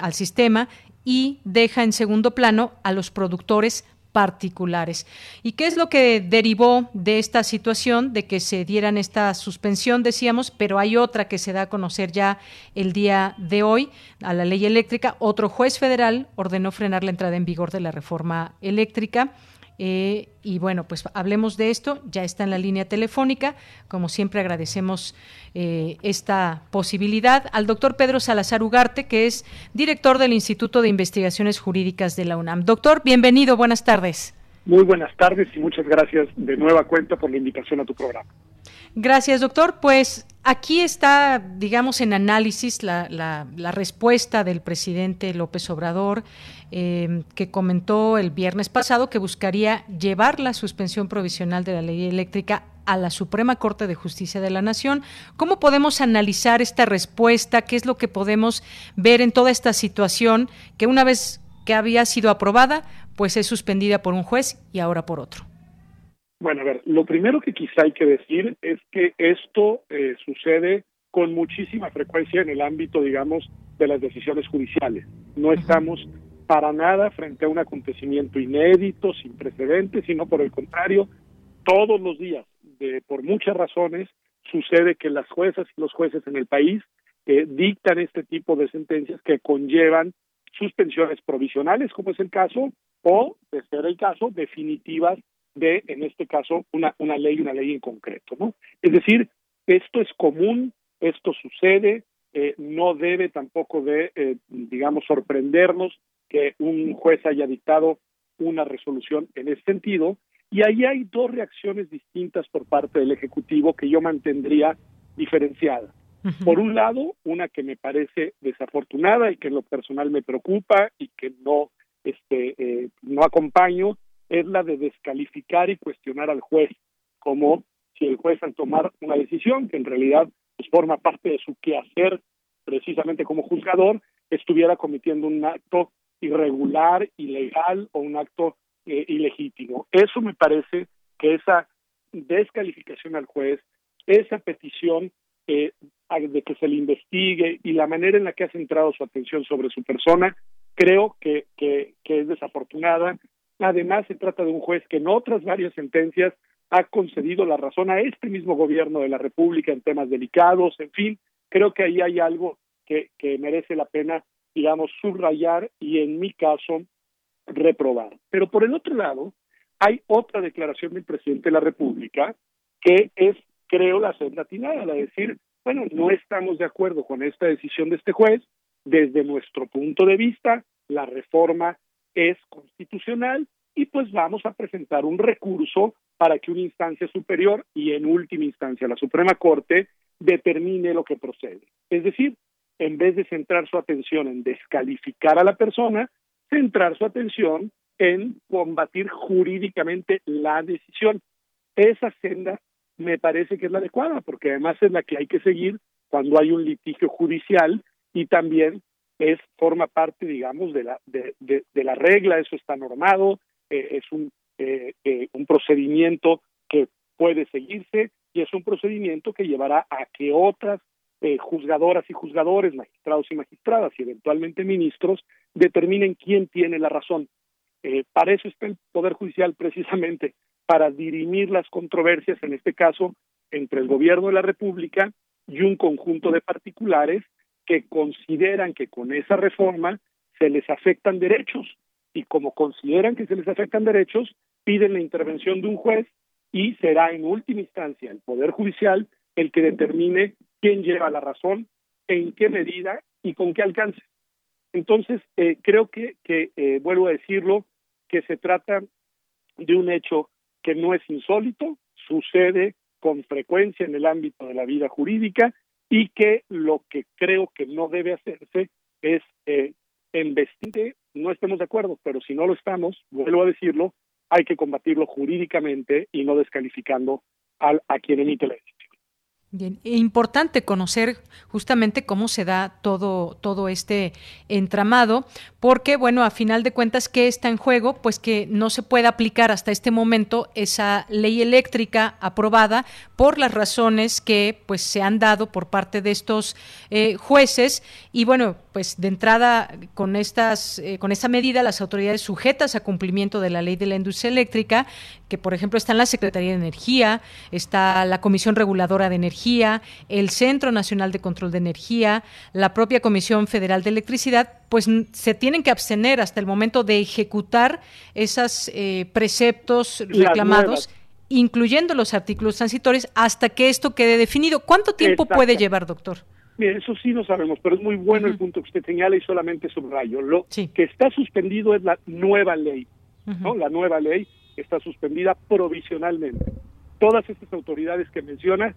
al sistema y deja en segundo plano a los productores particulares. ¿Y qué es lo que derivó de esta situación, de que se dieran esta suspensión, decíamos, pero hay otra que se da a conocer ya el día de hoy a la ley eléctrica? Otro juez federal ordenó frenar la entrada en vigor de la reforma eléctrica eh, y bueno, pues hablemos de esto, ya está en la línea telefónica. Como siempre agradecemos eh, esta posibilidad al doctor Pedro Salazar Ugarte, que es director del Instituto de Investigaciones Jurídicas de la UNAM. Doctor, bienvenido, buenas tardes. Muy buenas tardes y muchas gracias de nueva cuenta por la invitación a tu programa. Gracias, doctor. Pues aquí está, digamos, en análisis la, la, respuesta del presidente López Obrador, eh, que comentó el viernes pasado que buscaría llevar la suspensión provisional de la ley eléctrica a la Suprema Corte de Justicia de la Nación. ¿Cómo podemos analizar esta respuesta? ¿Qué es lo que podemos ver en toda esta situación que una vez que había sido aprobada, pues es suspendida por un juez y ahora por otro? Bueno, a ver, lo primero que quizá hay que decir es que esto eh, sucede con muchísima frecuencia en el ámbito, digamos, de las decisiones judiciales. No estamos para nada frente a un acontecimiento inédito, sin precedentes, sino por el contrario, todos los días, de, por muchas razones, sucede que las juezas y los jueces en el país eh, dictan este tipo de sentencias que conllevan suspensiones provisionales, como es el caso, o, de ser el caso, definitivas de, en este caso, una, una ley, una ley en concreto, ¿no? Es decir, esto es común, esto sucede, eh, no debe tampoco de, eh, digamos, sorprendernos que un juez haya dictado una resolución en ese sentido, y ahí hay dos reacciones distintas por parte del Ejecutivo que yo mantendría diferenciadas. Por un lado, una que me parece desafortunada y que en lo personal me preocupa y que no, este, eh, no acompaño, es la de descalificar y cuestionar al juez, como si el juez al tomar una decisión que en realidad pues, forma parte de su quehacer precisamente como juzgador, estuviera cometiendo un acto irregular, ilegal o un acto eh, ilegítimo. Eso me parece que esa descalificación al juez, esa petición eh, de que se le investigue y la manera en la que ha centrado su atención sobre su persona, creo que, que, es desafortunada. Además, se trata de un juez que en otras varias sentencias ha concedido la razón a este mismo gobierno de la República en temas delicados, en fin, creo que ahí hay algo que, que merece la pena, digamos, subrayar y en mi caso, reprobar. Pero por el otro lado, hay otra declaración del presidente de la República que es, creo, la senda atinada, la de decir, bueno, no estamos de acuerdo con esta decisión de este juez, desde nuestro punto de vista, la reforma es constitucional y pues vamos a presentar un recurso para que una instancia superior y en última instancia la Suprema Corte determine lo que procede. Es decir, en vez de centrar su atención en descalificar a la persona, centrar su atención en combatir jurídicamente la decisión. Esa senda me parece que es la adecuada, porque además es la que hay que seguir cuando hay un litigio judicial y también es forma parte, digamos, de la de, de, la regla, eso está normado, eh, es un eh, eh, un procedimiento que puede seguirse y es un procedimiento que llevará a que otras juzgadoras y juzgadores, magistrados y magistradas y eventualmente ministros determinen quién tiene la razón. para eso está el Poder Judicial precisamente, para dirimir las controversias, en este caso, entre el gobierno de la República y un conjunto de particulares que consideran que con esa reforma se les afectan derechos y como consideran que se les afectan derechos, piden la intervención de un juez y será en última instancia el Poder Judicial el que determine quién lleva la razón, en qué medida y con qué alcance. Entonces, eh, creo que, eh, vuelvo a decirlo, que se trata de un hecho que no es insólito, sucede con frecuencia en el ámbito de la vida jurídica y que lo que creo que no debe hacerse es eh, vestir, no estemos de acuerdo, pero si no lo estamos, vuelvo a decirlo, hay que combatirlo jurídicamente y no descalificando al, a quien emite la. Bien, e importante conocer justamente cómo se da todo, todo este entramado, porque, bueno, a final de cuentas, ¿qué está en juego? Pues que no se puede aplicar hasta este momento esa ley eléctrica aprobada por las razones que pues se han dado por parte de estos eh, jueces. Y bueno, pues de entrada, con estas, eh, con esta medida, las autoridades sujetas a cumplimiento de la ley de la industria eléctrica, que por ejemplo está en la Secretaría de Energía, está la Comisión Reguladora de Energía, el Centro Nacional de Control de Energía, la propia Comisión Federal de Electricidad, pues se tienen que abstener hasta el momento de ejecutar esos eh, preceptos reclamados incluyendo los artículos transitorios, hasta que esto quede definido. ¿Cuánto tiempo puede llevar, doctor? Mire, eso sí no sabemos, pero es muy bueno el punto que usted señala y solamente subrayo. Lo que está suspendido es la nueva ley, ¿no? La nueva ley está suspendida provisionalmente. Todas estas autoridades que menciona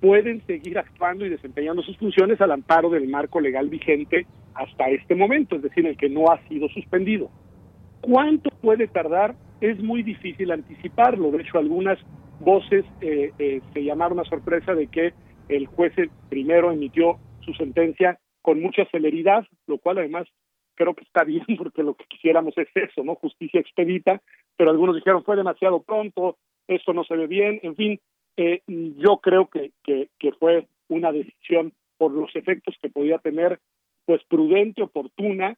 pueden seguir actuando y desempeñando sus funciones al amparo del marco legal vigente hasta este momento, es decir, el que no ha sido suspendido. ¿Cuánto puede tardar? Es muy difícil anticiparlo. De hecho, algunas voces eh, eh, se llamaron a sorpresa de que el juez primero emitió su sentencia con mucha celeridad, lo cual además creo que está bien porque lo que quisiéramos es eso, ¿no? Justicia expedita, pero algunos dijeron fue demasiado pronto, esto no se ve bien, en fin, eh, yo creo que, que, fue una decisión por los efectos que podía tener, pues prudente, oportuna,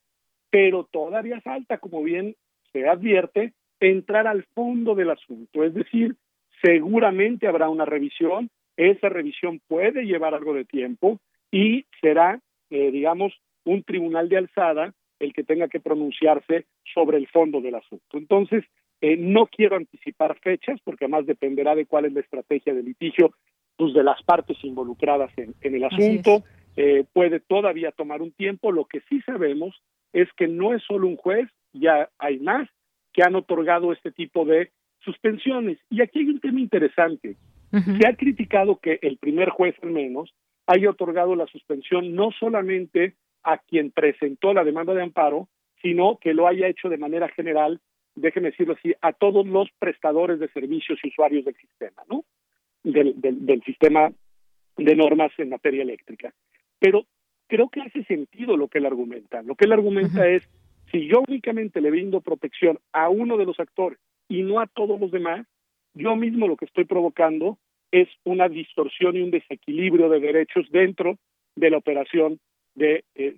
pero todavía falta, como bien se advierte, entrar al fondo del asunto. Es decir, seguramente habrá una revisión, esa revisión puede llevar algo de tiempo y será, eh, digamos, un tribunal de alzada el que tenga que pronunciarse sobre el fondo del asunto. Entonces, eh, no quiero anticipar fechas porque además dependerá de cuál es la estrategia de litigio pues, de las partes involucradas en, el asunto. Eh, puede todavía tomar un tiempo. Lo que sí sabemos es que no es solo un juez, ya hay más que han otorgado este tipo de suspensiones. Y aquí hay un tema interesante. Se ha criticado que el primer juez, al menos, haya otorgado la suspensión no solamente a quien presentó la demanda de amparo, sino que lo haya hecho de manera general, déjeme decirlo así, a todos los prestadores de servicios y usuarios del sistema, ¿no? Del, del, sistema de normas en materia eléctrica. Pero creo que hace sentido lo que él argumenta. Lo que él argumenta es, si yo únicamente le brindo protección a uno de los actores y no a todos los demás, yo mismo lo que estoy provocando es una distorsión y un desequilibrio de derechos dentro de la operación de, eh,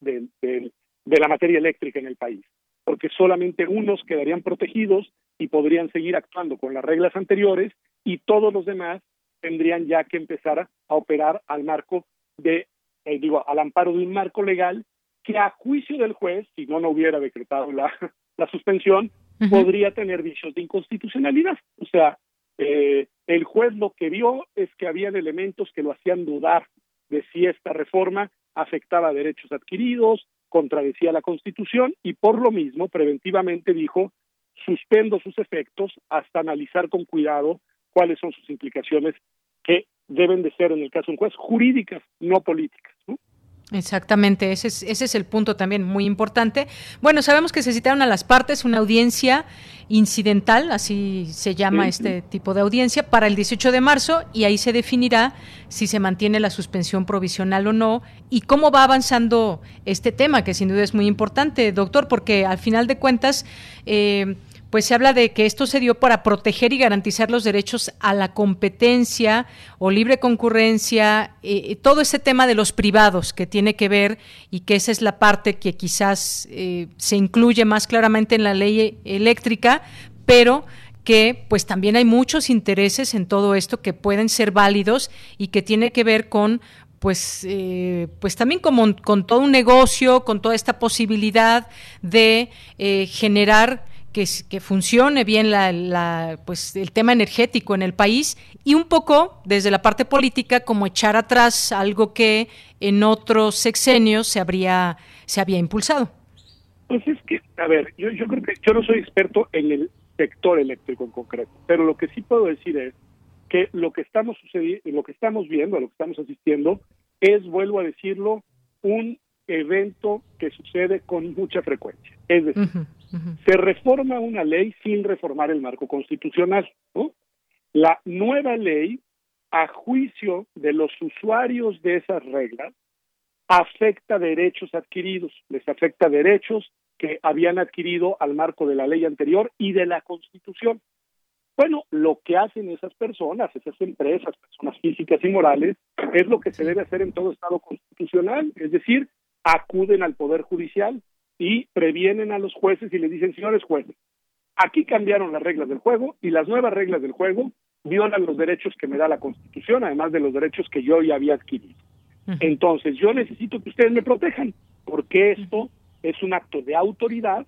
de, la materia eléctrica en el país, porque solamente unos quedarían protegidos y podrían seguir actuando con las reglas anteriores y todos los demás tendrían ya que empezar a, operar al marco de, eh, digo, al amparo de un marco legal que a juicio del juez, si no no hubiera decretado la, la suspensión, podría tener vicios de inconstitucionalidad. O sea, eh, el juez lo que vio es que habían elementos que lo hacían dudar de si esta reforma afectaba derechos adquiridos, contradecía la Constitución y por lo mismo preventivamente dijo suspendo sus efectos hasta analizar con cuidado cuáles son sus implicaciones que deben de ser en el caso de un juez jurídicas, no políticas. ¿no? Exactamente, ese es, ese es el punto también muy importante. Bueno, sabemos que se citaron a las partes una audiencia incidental, así se llama este tipo de audiencia, para el 18 de marzo y ahí se definirá si se mantiene la suspensión provisional o no y cómo va avanzando este tema, que sin duda es muy importante, doctor, porque al final de cuentas... Eh, pues se habla de que esto se dio para proteger y garantizar los derechos a la competencia o libre concurrencia, eh, eh, todo ese tema de los privados que tiene que ver y que esa es la parte que quizás eh, se incluye más claramente en la ley eléctrica, pero que pues también hay muchos intereses en todo esto que pueden ser válidos y que tiene que ver con pues, pues también como, con todo un negocio, con toda esta posibilidad de generar que, que funcione bien la, pues, el tema energético en el país y un poco desde la parte política como echar atrás algo que en otros sexenios se habría se había impulsado. Pues es que, a ver, yo, yo creo que yo no soy experto en el sector eléctrico en concreto, pero lo que sí puedo decir es que lo que estamos sucediendo, lo que estamos viendo, a lo que estamos asistiendo, es, vuelvo a decirlo, un evento que sucede con mucha frecuencia. Es decir, se reforma una ley sin reformar el marco constitucional. La nueva ley, a juicio de los usuarios de esas reglas, afecta derechos adquiridos, les afecta derechos que habían adquirido al marco de la ley anterior y de la Constitución. Bueno, lo que hacen esas personas, esas empresas, personas físicas y morales, es lo que se debe hacer en todo Estado constitucional, es decir, acuden al Poder Judicial y previenen a los jueces y les dicen, señores jueces, aquí cambiaron las reglas del juego y las nuevas reglas del juego violan los derechos que me da la Constitución, además de los derechos que yo ya había adquirido. Entonces, yo necesito que ustedes me protejan, porque esto es un acto de autoridad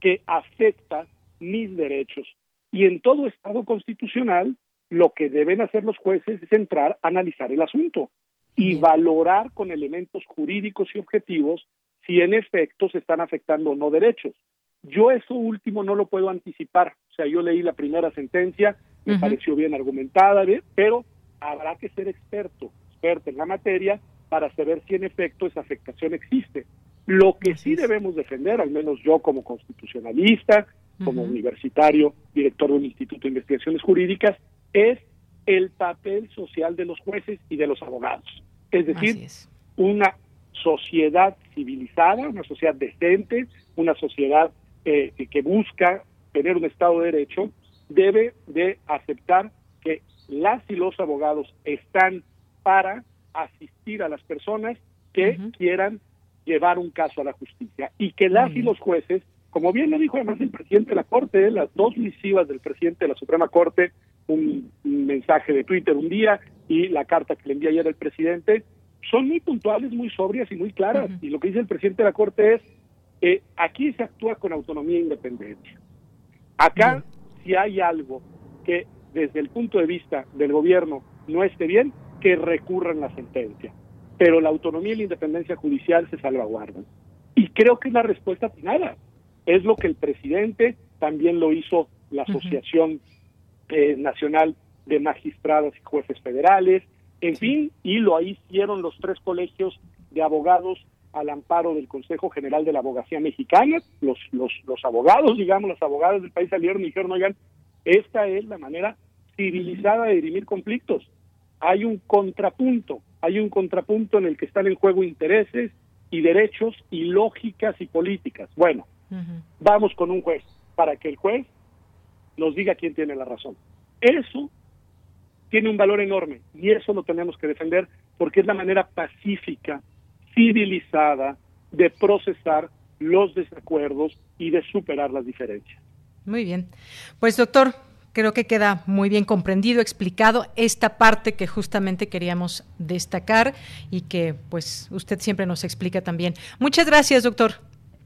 que afecta mis derechos. Y en todo Estado constitucional, lo que deben hacer los jueces es entrar a analizar el asunto y valorar con elementos jurídicos y objetivos si en efecto se están afectando o no derechos. Yo eso último no lo puedo anticipar. O sea, yo leí la primera sentencia, me pareció bien argumentada, pero habrá que ser experto, experto en la materia para saber si en efecto esa afectación existe. Lo que sí debemos defender, al menos yo como constitucionalista, como universitario, director de un instituto de investigaciones jurídicas, es el papel social de los jueces y de los abogados. Es decir, una sociedad civilizada, una sociedad decente, una sociedad eh, que busca tener un Estado de Derecho, debe de aceptar que las y los abogados están para asistir a las personas que quieran llevar un caso a la justicia. Y que las y los jueces, como bien lo dijo además el presidente de la Corte, las dos misivas del presidente de la Suprema Corte un, un mensaje de Twitter un día y la carta que le envía ayer el presidente, son muy puntuales, muy sobrias y muy claras. Y lo que dice el presidente de la Corte es, eh, aquí se actúa con autonomía e independencia. Acá, si hay algo que desde el punto de vista del gobierno no esté bien, que recurran la sentencia. Pero la autonomía y la independencia judicial se salvaguardan. Y creo que es la respuesta final. Es lo que el presidente también lo hizo la Asociación eh, Nacional de Magistrados y Jueces Federales, en fin, y lo hicieron los tres colegios de abogados al amparo del Consejo General de la Abogacía Mexicana, los, los, los abogados, digamos, los abogados del país salieron y dijeron, oigan, esta es la manera civilizada de dirimir conflictos. Hay un contrapunto, hay un contrapunto en el que están en juego intereses y derechos y lógicas y políticas. Bueno, vamos con un juez para que el juez nos diga quién tiene la razón. Eso tiene un valor enorme y eso lo tenemos que defender porque es la manera pacífica, civilizada de procesar los desacuerdos y de superar las diferencias. Muy bien. Pues doctor, creo que queda muy bien comprendido, explicado esta parte que justamente queríamos destacar y que pues usted siempre nos explica también. Muchas gracias, doctor.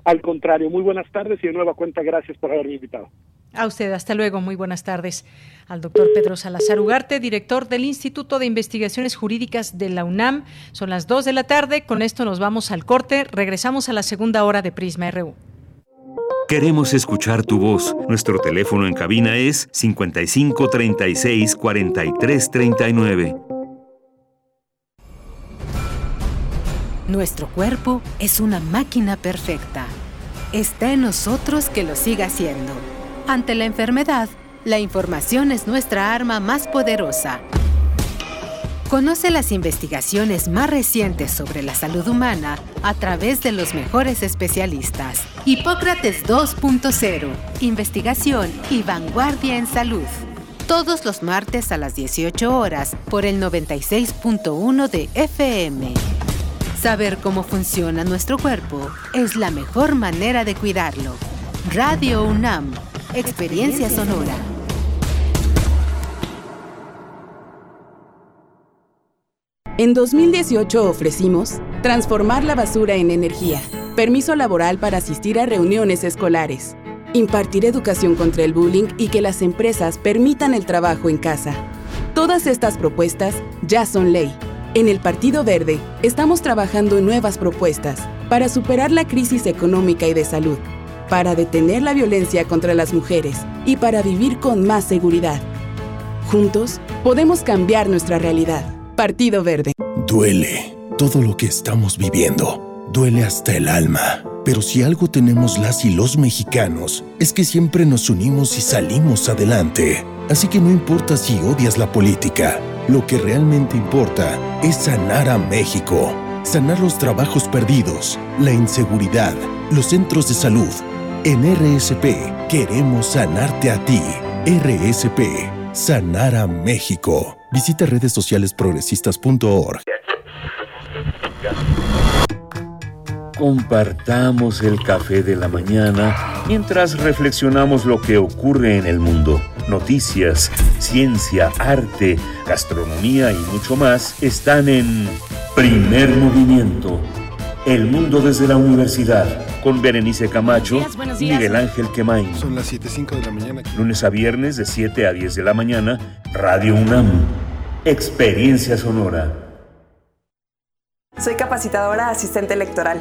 Al contrario, muy buenas tardes y de nueva cuenta gracias por haberme invitado. A usted, hasta luego, muy buenas tardes. Al doctor Pedro Salazar Ugarte, director del Instituto de Investigaciones Jurídicas de la UNAM. Son las 2 de la tarde, con esto nos vamos al corte, regresamos a la segunda hora de Prisma RU. Queremos escuchar tu voz. Nuestro teléfono en cabina es 55 36 43 39. Nuestro cuerpo es una máquina perfecta. Está en nosotros que lo siga haciendo ante la enfermedad, la información es nuestra arma más poderosa. Conoce las investigaciones más recientes sobre la salud humana a través de los mejores especialistas. Hipócrates 2.0. Investigación y vanguardia en salud. Todos los martes a las 18 horas por el 96.1 de FM. Saber cómo funciona nuestro cuerpo es la mejor manera de cuidarlo. Radio UNAM Experiencia Sonora. En 2018 ofrecimos transformar la basura en energía, permiso laboral para asistir a reuniones escolares, impartir educación contra el bullying y que las empresas permitan el trabajo en casa. Todas estas propuestas ya son ley. En el Partido Verde estamos trabajando en nuevas propuestas para superar la crisis económica y de salud para detener la violencia contra las mujeres y para vivir con más seguridad. Juntos podemos cambiar nuestra realidad. Partido Verde. Duele todo lo que estamos viviendo. Duele hasta el alma. Pero si algo tenemos las y los mexicanos, es que siempre nos unimos y salimos adelante. Así que no importa si odias la política, lo que realmente importa es sanar a México. Sanar los trabajos perdidos, la inseguridad, los centros de salud en RSP queremos sanarte a ti. RSP, sanar a México. Visita redes sociales progresistas.org. Compartamos el café de la mañana mientras reflexionamos lo que ocurre en el mundo. Noticias, ciencia, arte, gastronomía y mucho más están en Primer Movimiento el mundo desde la universidad, con Berenice Camacho y Miguel Ángel Quemain. Son las 7.05 de la mañana. Lunes a viernes de 7 a 10 de la mañana, Radio UNAM. Experiencia sonora. Soy capacitadora asistente electoral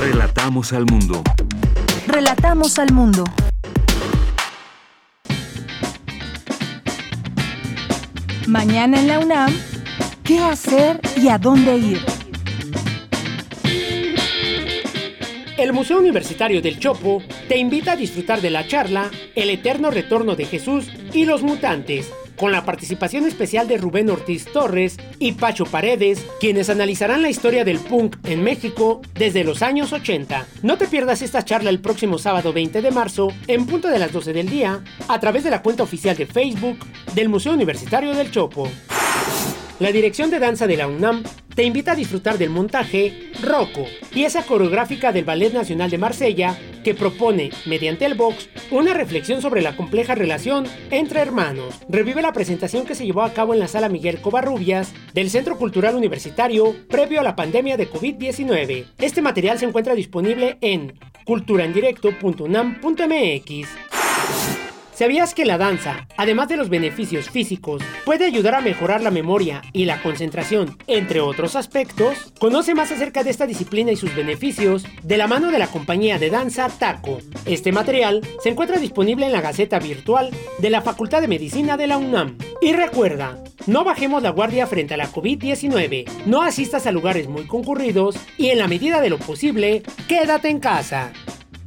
Relatamos al mundo. Relatamos al mundo. Mañana en la UNAM, ¿qué hacer y a dónde ir? El Museo Universitario del Chopo te invita a disfrutar de la charla El eterno retorno de Jesús y los mutantes con la participación especial de Rubén Ortiz Torres y Pacho Paredes, quienes analizarán la historia del punk en México desde los años 80. No te pierdas esta charla el próximo sábado 20 de marzo, en punto de las 12 del día, a través de la cuenta oficial de Facebook del Museo Universitario del Chopo. La dirección de danza de la UNAM te invita a disfrutar del montaje Rocco, pieza coreográfica del Ballet Nacional de Marsella que propone, mediante el box, una reflexión sobre la compleja relación entre hermanos. Revive la presentación que se llevó a cabo en la sala Miguel Covarrubias del Centro Cultural Universitario previo a la pandemia de COVID-19. Este material se encuentra disponible en culturaendirecto.unam.mx. ¿Sabías que la danza, además de los beneficios físicos, puede ayudar a mejorar la memoria y la concentración, entre otros aspectos? Conoce más acerca de esta disciplina y sus beneficios de la mano de la compañía de danza Taco. Este material se encuentra disponible en la Gaceta Virtual de la Facultad de Medicina de la UNAM. Y recuerda, no bajemos la guardia frente a la COVID-19, no asistas a lugares muy concurridos y en la medida de lo posible, quédate en casa.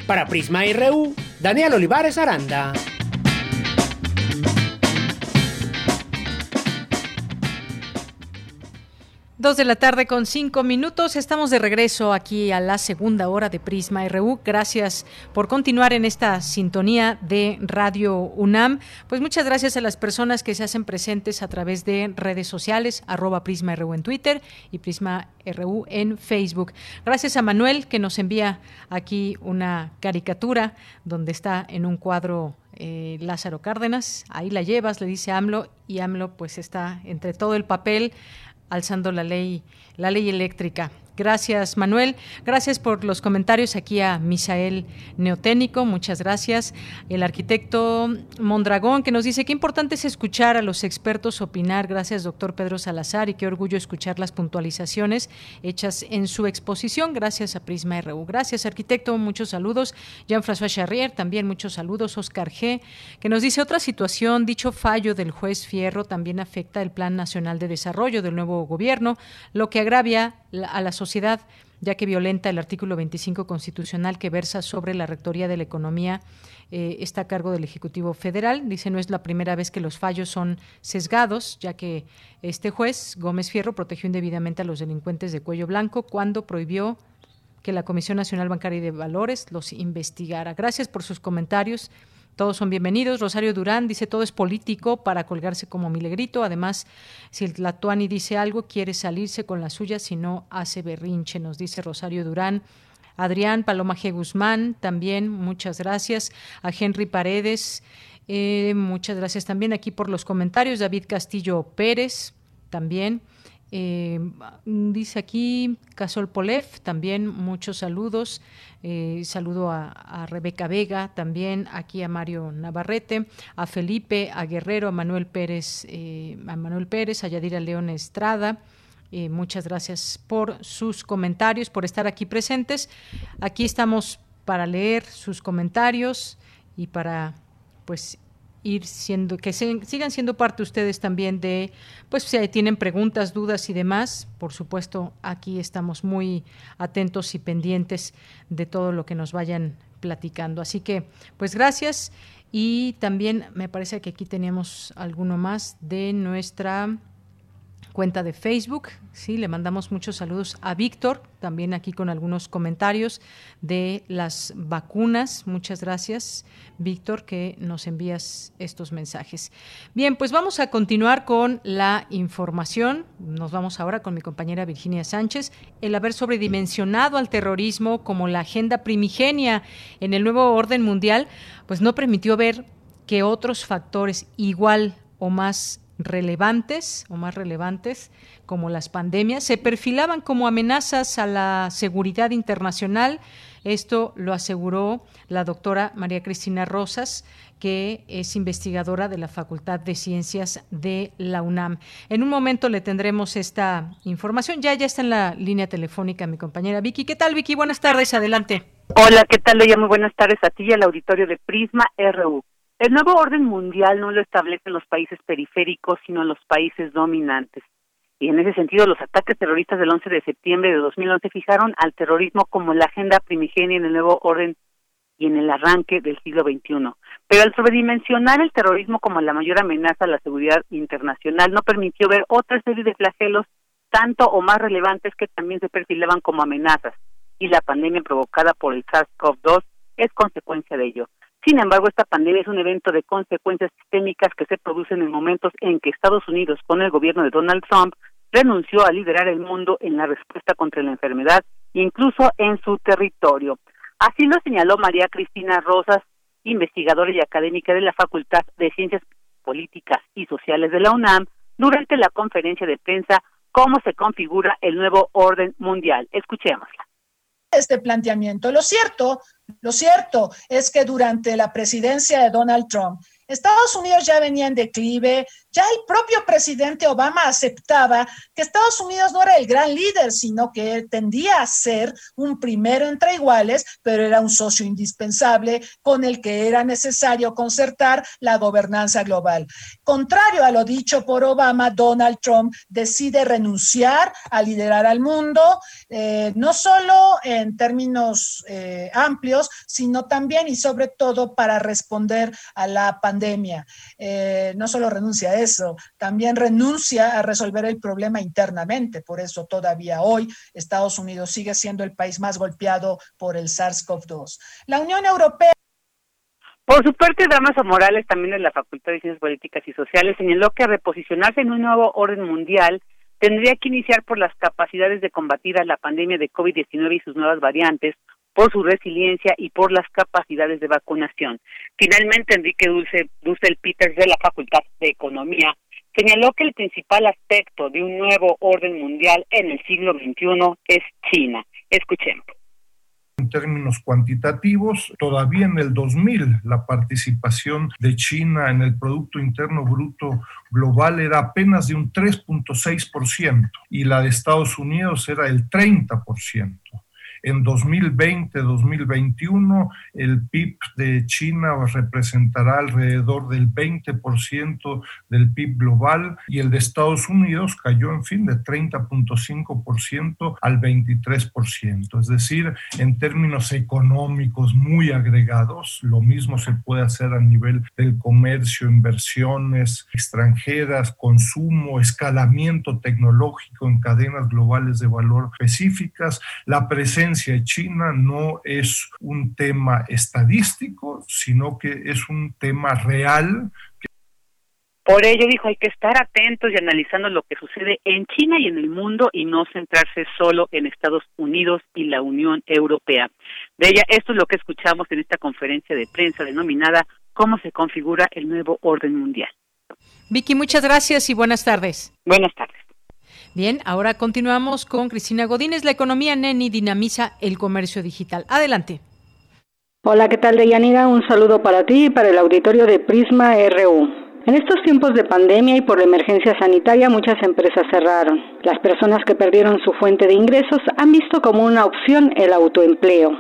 Para Prisma RU, Daniel Olivares Aranda. Dos de la tarde con cinco minutos. Estamos de regreso aquí a la segunda hora de Prisma RU. Gracias por continuar en esta sintonía de Radio UNAM. Pues muchas gracias a las personas que se hacen presentes a través de redes sociales, arroba Prisma RU en Twitter y Prisma RU en Facebook. Gracias a Manuel que nos envía aquí una caricatura donde está en un cuadro eh, Lázaro Cárdenas. Ahí la llevas, le dice AMLO, y AMLO pues está entre todo el papel alzando la ley, la ley eléctrica. Gracias, Manuel. Gracias por los comentarios aquí a Misael Neoténico. Muchas gracias. El arquitecto Mondragón, que nos dice qué importante es escuchar a los expertos opinar. Gracias, doctor Pedro Salazar, y qué orgullo escuchar las puntualizaciones hechas en su exposición. Gracias a Prisma RU. Gracias, arquitecto. Muchos saludos. Jean-François Charrier, también muchos saludos. Oscar G., que nos dice otra situación. Dicho fallo del juez Fierro también afecta el Plan Nacional de Desarrollo del nuevo gobierno, lo que agravia a la sociedad, ya que violenta el artículo 25 constitucional que versa sobre la rectoría de la economía eh, está a cargo del Ejecutivo Federal. Dice no es la primera vez que los fallos son sesgados, ya que este juez, Gómez Fierro, protegió indebidamente a los delincuentes de cuello blanco cuando prohibió que la Comisión Nacional Bancaria y de Valores los investigara. Gracias por sus comentarios. Todos son bienvenidos. Rosario Durán dice todo es político para colgarse como milegrito. Además, si el Tlatuani dice algo, quiere salirse con la suya, si no hace berrinche, nos dice Rosario Durán. Adrián Paloma G. Guzmán, también muchas gracias. A Henry Paredes, eh, muchas gracias también aquí por los comentarios. David Castillo Pérez, también. Eh, dice aquí Casol Polef, también muchos saludos. Eh, saludo a, Rebeca Vega, también aquí a Mario Navarrete, a Felipe, a Guerrero, a Manuel Pérez, eh, a Manuel Pérez, a Yadira León Estrada. muchas gracias por sus comentarios, por estar aquí presentes. Aquí estamos para leer sus comentarios y para pues ir siendo, que sigan siendo parte ustedes también de, pues si tienen preguntas, dudas y demás, por supuesto, aquí estamos muy atentos y pendientes de todo lo que nos vayan platicando. Así que, pues gracias. Y también me parece que aquí teníamos alguno más de nuestra cuenta de Facebook. Sí, le mandamos muchos saludos a Víctor, también aquí con algunos comentarios de las vacunas. Muchas gracias, Víctor, que nos envías estos mensajes. Bien, pues vamos a continuar con la información. Nos vamos ahora con mi compañera Virginia Sánchez. El haber sobredimensionado al terrorismo como la agenda primigenia en el nuevo orden mundial, pues no permitió ver que otros factores igual o más relevantes o más relevantes como las pandemias se perfilaban como amenazas a la seguridad internacional. Esto lo aseguró la doctora María Cristina Rosas, que es investigadora de la Facultad de Ciencias de la UNAM. En un momento le tendremos esta información. Ya ya está en la línea telefónica mi compañera Vicky. ¿Qué tal, Vicky? Buenas tardes, adelante. Hola, ¿qué tal? Muy buenas tardes a ti y al auditorio de Prisma RU. El nuevo orden mundial no lo establecen los países periféricos, sino los países dominantes. Y en ese sentido, los ataques terroristas del 11 de septiembre de 2011 fijaron al terrorismo como la agenda primigenia en el nuevo orden y en el arranque del siglo XXI. Pero al sobredimensionar el terrorismo como la mayor amenaza a la seguridad internacional, no permitió ver otra serie de flagelos tanto o más relevantes que también se perfilaban como amenazas. Y la pandemia provocada por el SARS-CoV-2 es consecuencia de ello. Sin embargo, esta pandemia es un evento de consecuencias sistémicas que se producen en momentos en que Estados Unidos, con el gobierno de Donald Trump, renunció a liderar el mundo en la respuesta contra la enfermedad, incluso en su territorio. Así lo señaló María Cristina Rosas, investigadora y académica de la Facultad de Ciencias Políticas y Sociales de la UNAM, durante la conferencia de prensa Cómo se configura el nuevo orden mundial. Escuchémosla. Este planteamiento. Lo cierto lo cierto es que durante la presidencia de Donald Trump, Estados Unidos ya venía en declive, ya el propio presidente Obama aceptaba que Estados Unidos no era el gran líder, sino que tendía a ser un primero entre iguales, pero era un socio indispensable con el que era necesario concertar la gobernanza global. Contrario a lo dicho por Obama, Donald Trump decide renunciar a liderar al mundo, eh, no solo en términos eh, amplios, sino también y sobre todo para responder a la pandemia. Eh, no solo renuncia a eso, también renuncia a resolver el problema internamente. Por eso todavía hoy Estados Unidos sigue siendo el país más golpeado por el SARS-CoV-2. La Unión Europea por su parte, Damaso Morales, también de la Facultad de Ciencias Políticas y Sociales, señaló que reposicionarse en un nuevo orden mundial tendría que iniciar por las capacidades de combatir la pandemia de COVID-19 y sus nuevas variantes, por su resiliencia y por las capacidades de vacunación. Finalmente, Enrique Dulce, Dussel Peters de la Facultad de Economía señaló que el principal aspecto de un nuevo orden mundial en el siglo XXI es China. Escuchemos. En términos cuantitativos, todavía en el 2000 la participación de China en el Producto Interno Bruto global era apenas de un 3.6% y la de Estados Unidos era el 30%. En 2020-2021 el PIB de China representará alrededor del 20% del PIB global y el de Estados Unidos cayó, en fin, de 30.5% al 23%. Es decir, en términos económicos muy agregados, lo mismo se puede hacer a nivel del comercio, inversiones extranjeras, consumo, escalamiento tecnológico en cadenas globales de valor específicas, la presencia de China no es un tema estadístico, sino que es un tema real. Por ello dijo, hay que estar atentos y analizando lo que sucede en China y en el mundo y no centrarse solo en Estados Unidos y la Unión Europea. De ella, esto es lo que escuchamos en esta conferencia de prensa denominada ¿Cómo se configura el nuevo orden mundial? Vicky, muchas gracias y buenas tardes. Buenas tardes. Bien, ahora continuamos con Cristina Godínez. La economía Neni dinamiza el comercio digital. Adelante. Hola, ¿qué tal, Deyanira? Un saludo para ti y para el auditorio de Prisma RU. En estos tiempos de pandemia y por la emergencia sanitaria muchas empresas cerraron. Las personas que perdieron su fuente de ingresos han visto como una opción el autoempleo.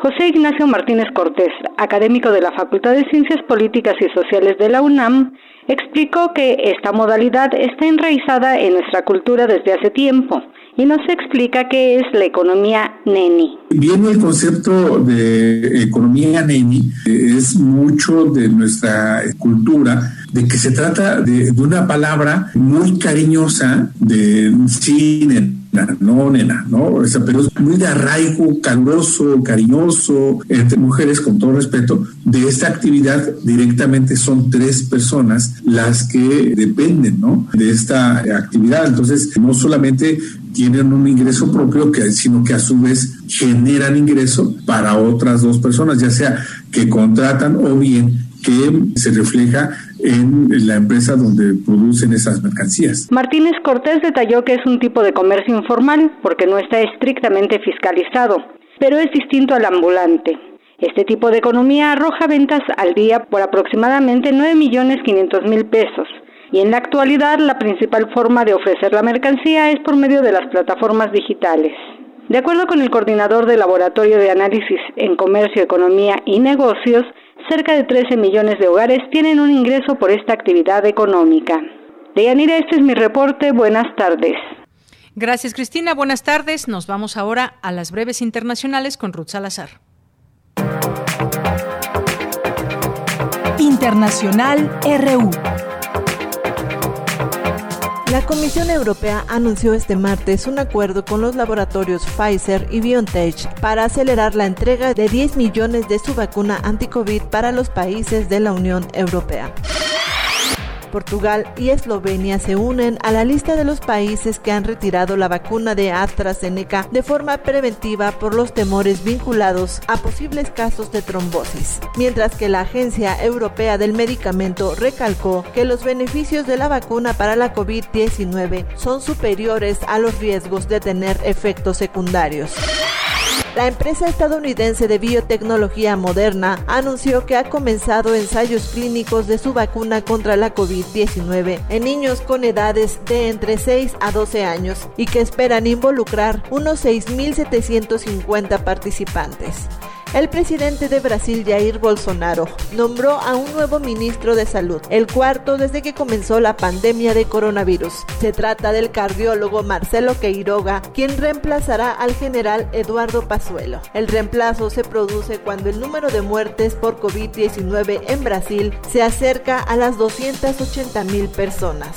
José Ignacio Martínez Cortés, académico de la Facultad de Ciencias Políticas y Sociales de la UNAM, explicó que esta modalidad está enraizada en nuestra cultura desde hace tiempo y nos explica qué es la economía neni. Viene el concepto de economía neni, es mucho de nuestra cultura, de que se trata de, una palabra muy cariñosa de cine no, nena, ¿no? O sea, pero es muy de arraigo, caluroso, cariñoso, entre mujeres, con todo respeto, de esta actividad directamente son tres personas las que dependen, ¿no? De esta actividad. Entonces, no solamente tienen un ingreso propio, que, sino que a su vez generan ingreso para otras dos personas, ya sea que contratan o bien que se refleja en la empresa donde producen esas mercancías. Martínez Cortés detalló que es un tipo de comercio informal porque no está estrictamente fiscalizado, pero es distinto al ambulante. Este tipo de economía arroja ventas al día por aproximadamente 9 millones 500 mil pesos y en la actualidad la principal forma de ofrecer la mercancía es por medio de las plataformas digitales. De acuerdo con el coordinador del Laboratorio de Análisis en Comercio, Economía y Negocios, cerca de 13 millones de hogares tienen un ingreso por esta actividad económica. Deyanira, este es mi reporte. Buenas tardes. Gracias, Cristina. Buenas tardes. Nos vamos ahora a las breves internacionales con Ruth Salazar. Internacional RU. La Comisión Europea anunció este martes un acuerdo con los laboratorios Pfizer y BioNTech para acelerar la entrega de 10 millones de su vacuna anti-COVID para los países de la Unión Europea. Portugal y Eslovenia se unen a la lista de los países que han retirado la vacuna de AstraZeneca de forma preventiva por los temores vinculados a posibles casos de trombosis, mientras que la Agencia Europea del Medicamento recalcó que los beneficios de la vacuna para la COVID-19 son superiores a los riesgos de tener efectos secundarios. La empresa estadounidense de biotecnología Moderna anunció que ha comenzado ensayos clínicos de su vacuna contra la COVID-19 en niños con edades de entre 6 a 12 años y que esperan involucrar unos 6.750 participantes. El presidente de Brasil, Jair Bolsonaro, nombró a un nuevo ministro de Salud, el cuarto desde que comenzó la pandemia de coronavirus. Se trata del cardiólogo Marcelo Queiroga, quien reemplazará al general Eduardo Pazuelo. El reemplazo se produce cuando el número de muertes por COVID-19 en Brasil se acerca a las 280 mil personas.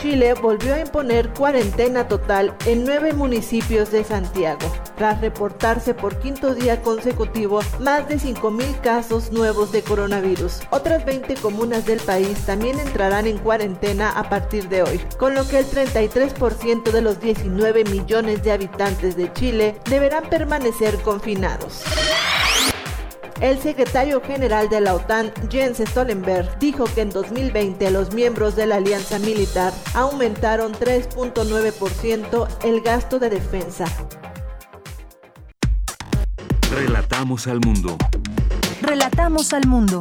Chile volvió a imponer cuarentena total en nueve municipios de Santiago, tras reportarse por quinto día consecutivo más de 5.000 casos nuevos de coronavirus. Otras 20 comunas del país también entrarán en cuarentena a partir de hoy, con lo que el 33% de los 19 millones de habitantes de Chile deberán permanecer confinados. El secretario general de la OTAN, Jens Stoltenberg, dijo que en 2020 los miembros de la alianza militar aumentaron 3.9% el gasto de defensa. Relatamos al mundo. Relatamos al mundo.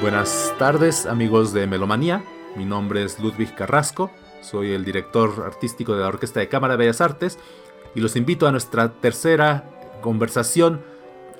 Buenas tardes amigos de Melomanía, mi nombre es Ludwig Carrasco, soy el director artístico de la Orquesta de Cámara de Bellas Artes y los invito a nuestra tercera conversación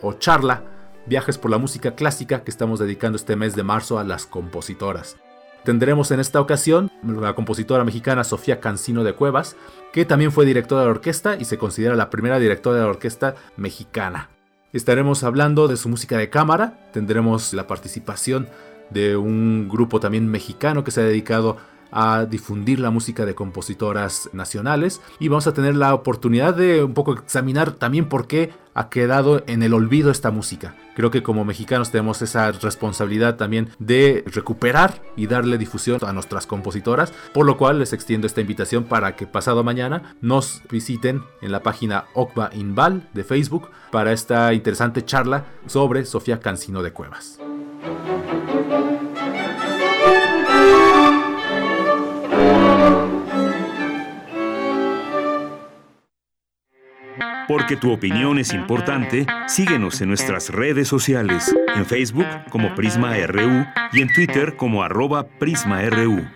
o charla, viajes por la música clásica que estamos dedicando este mes de marzo a las compositoras. Tendremos en esta ocasión la compositora mexicana Sofía Cancino de Cuevas, que también fue directora de la orquesta y se considera la primera directora de la orquesta mexicana. Estaremos hablando de su música de cámara, tendremos la participación de un grupo también mexicano que se ha dedicado a difundir la música de compositoras nacionales. Y vamos a tener la oportunidad de un poco examinar también por qué ha quedado en el olvido esta música. Creo que como mexicanos tenemos esa responsabilidad también de recuperar y darle difusión a nuestras compositoras, por lo cual les extiendo esta invitación para que pasado mañana nos visiten en la página Okba Inval de Facebook para esta interesante charla sobre Sofía Cancino de Cuevas. Porque tu opinión es importante, síguenos en nuestras redes sociales, en Facebook como Prisma RU y en Twitter como arroba PrismaRU.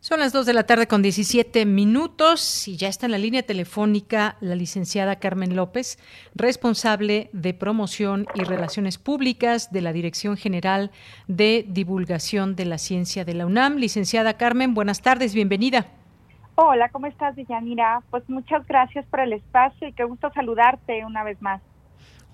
Son las 2 de la tarde con 17 minutos y ya está en la línea telefónica la licenciada Carmen López, responsable de promoción y relaciones públicas de la Dirección General de Divulgación de la Ciencia de la UNAM. Licenciada Carmen, buenas tardes, bienvenida. Hola, ¿cómo estás, Villanira? Pues muchas gracias por el espacio y qué gusto saludarte una vez más.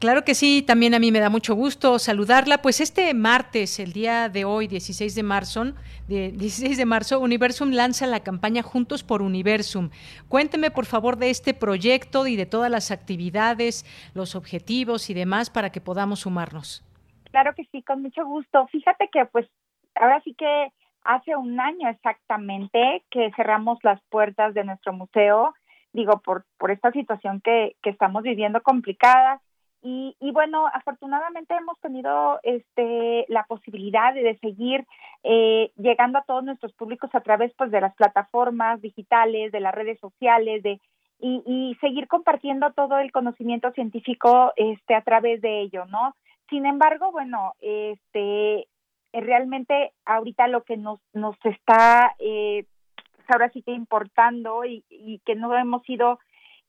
Claro que sí, también a mí me da mucho gusto saludarla. Pues este martes, el día de hoy, 16 de marzo, de 16 de marzo, Universum lanza la campaña Juntos por Universum. Cuénteme, por favor, de este proyecto y de todas las actividades, los objetivos y demás para que podamos sumarnos. Claro que sí, con mucho gusto. Fíjate que, pues, ahora sí que hace un año exactamente que cerramos las puertas de nuestro museo, digo, por, por esta situación que, que estamos viviendo complicada y, y, bueno, afortunadamente hemos tenido este, la posibilidad de, seguir eh, llegando a todos nuestros públicos a través pues, de las plataformas digitales, de las redes sociales, de y, y seguir compartiendo todo el conocimiento científico este, a través de ello, ¿no? Sin embargo, bueno, este, realmente ahorita lo que nos, nos está eh, pues, ahora sí que importando y, y que no hemos sido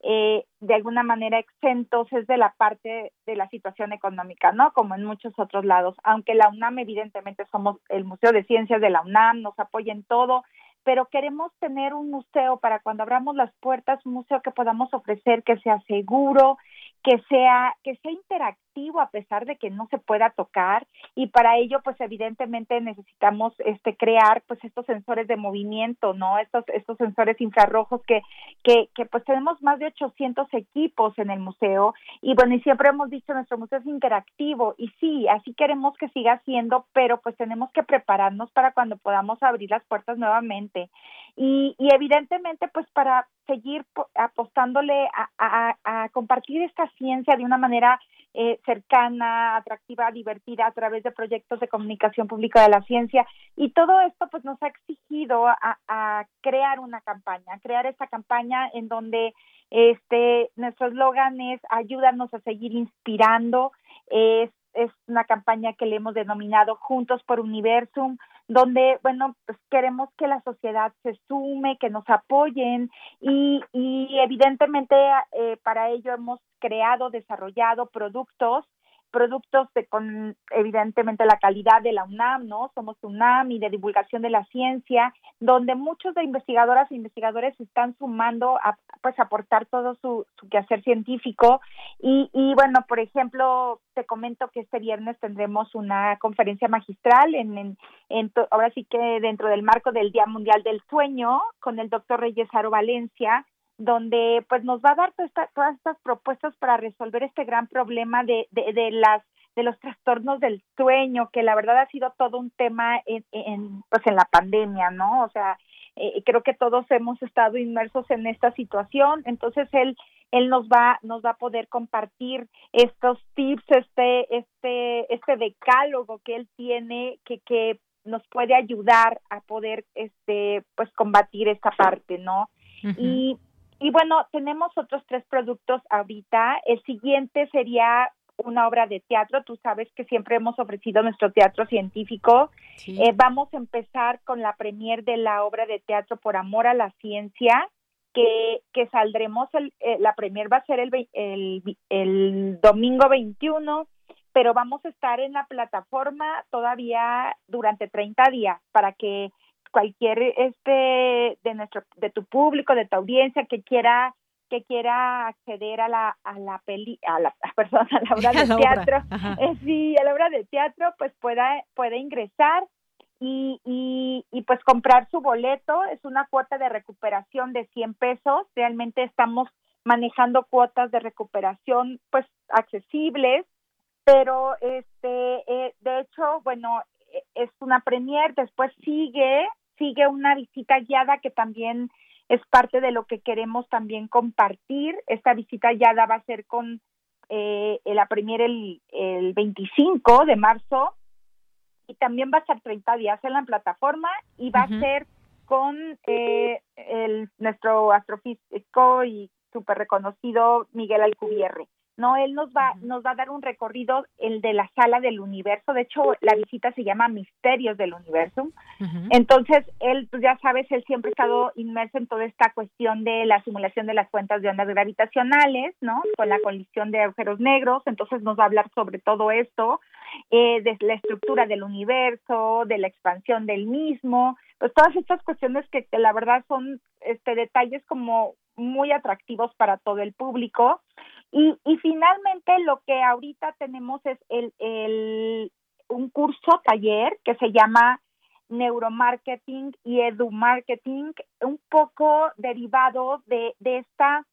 eh, de alguna manera exentos es de la parte de la situación económica, ¿no? Como en muchos otros lados. Aunque la UNAM, evidentemente, somos el Museo de Ciencias de la UNAM, nos apoya en todo, pero queremos tener un museo para cuando abramos las puertas, un museo que podamos ofrecer que sea seguro, que sea que sea interactivo a pesar de que no se pueda tocar y para ello pues evidentemente necesitamos este crear pues estos sensores de movimiento no estos estos sensores infrarrojos que que pues tenemos más de 800 equipos en el museo y bueno y siempre hemos dicho nuestro museo es interactivo y sí así queremos que siga siendo pero pues tenemos que prepararnos para cuando podamos abrir las puertas nuevamente. Y, y evidentemente pues para seguir apostándole a, a, compartir esta ciencia de una manera eh, cercana, atractiva, divertida a través de proyectos de comunicación pública de la ciencia. Y todo esto pues nos ha exigido a, crear una campaña, crear esta campaña en donde este nuestro eslogan es ayúdanos a seguir inspirando, es es una campaña que le hemos denominado Juntos por Universum, donde, bueno, pues queremos que la sociedad se sume, que nos apoyen y, y evidentemente eh, para ello hemos creado, desarrollado productos productos de, con evidentemente la calidad de la UNAM, ¿no? Somos UNAM y de divulgación de la ciencia, donde muchos de investigadoras e investigadores están sumando a pues aportar todo su, su quehacer científico y, y bueno, por ejemplo, te comento que este viernes tendremos una conferencia magistral en, en, en ahora sí que dentro del marco del Día Mundial del Sueño con el doctor Reyes Aro Valencia, donde pues nos va a dar todas estas propuestas para resolver este gran problema de, de, de, las de los trastornos del sueño que la verdad ha sido todo un tema en, en pues en la pandemia no o sea eh, creo que todos hemos estado inmersos en esta situación. Entonces él él nos va nos va a poder compartir estos tips este este este decálogo que él tiene que que nos puede ayudar a poder este pues combatir esta parte no y y bueno, tenemos otros tres productos ahorita. El siguiente sería una obra de teatro. Tú sabes que siempre hemos ofrecido nuestro teatro científico. Eh, vamos a empezar con la premier de la obra de teatro Por Amor a la Ciencia, que, que saldremos, el, eh, la premier va a ser el, el, el domingo 21, pero vamos a estar en la plataforma todavía durante 30 días para que cualquier este de nuestro de tu público de tu audiencia que quiera que quiera acceder a la a la peli a la perdón a la obra de teatro eh, sí a la obra de teatro pues pueda puede ingresar y, y, y pues comprar su boleto. Es una cuota de recuperación de 100 pesos. Realmente estamos manejando cuotas de recuperación pues accesibles pero este eh, de hecho bueno es una premier, después sigue, sigue una visita guiada que también es parte de lo que queremos también compartir. Esta visita guiada va a ser con eh, la premier el, el 25 de marzo y también va a estar 30 días en la plataforma y va a ser con eh, el, nuestro astrofísico y súper reconocido Miguel Alcubierre. No, él nos va, nos va a dar un recorrido, el de la sala del universo. De hecho, la visita se llama Misterios del Universo. Entonces, él, pues ya sabes, él siempre ha estado inmerso en toda esta cuestión de la simulación de las cuentas de ondas gravitacionales, ¿no? Con la colisión de agujeros negros. Entonces, nos va a hablar sobre todo esto, eh, de la estructura del universo, de la expansión del mismo. Pues todas estas cuestiones que, que la verdad son este detalles como muy atractivos para todo el público. Y, y finalmente lo que ahorita tenemos es el, el, un curso taller que se llama neuromarketing y edumarketing, un poco derivado de, de esta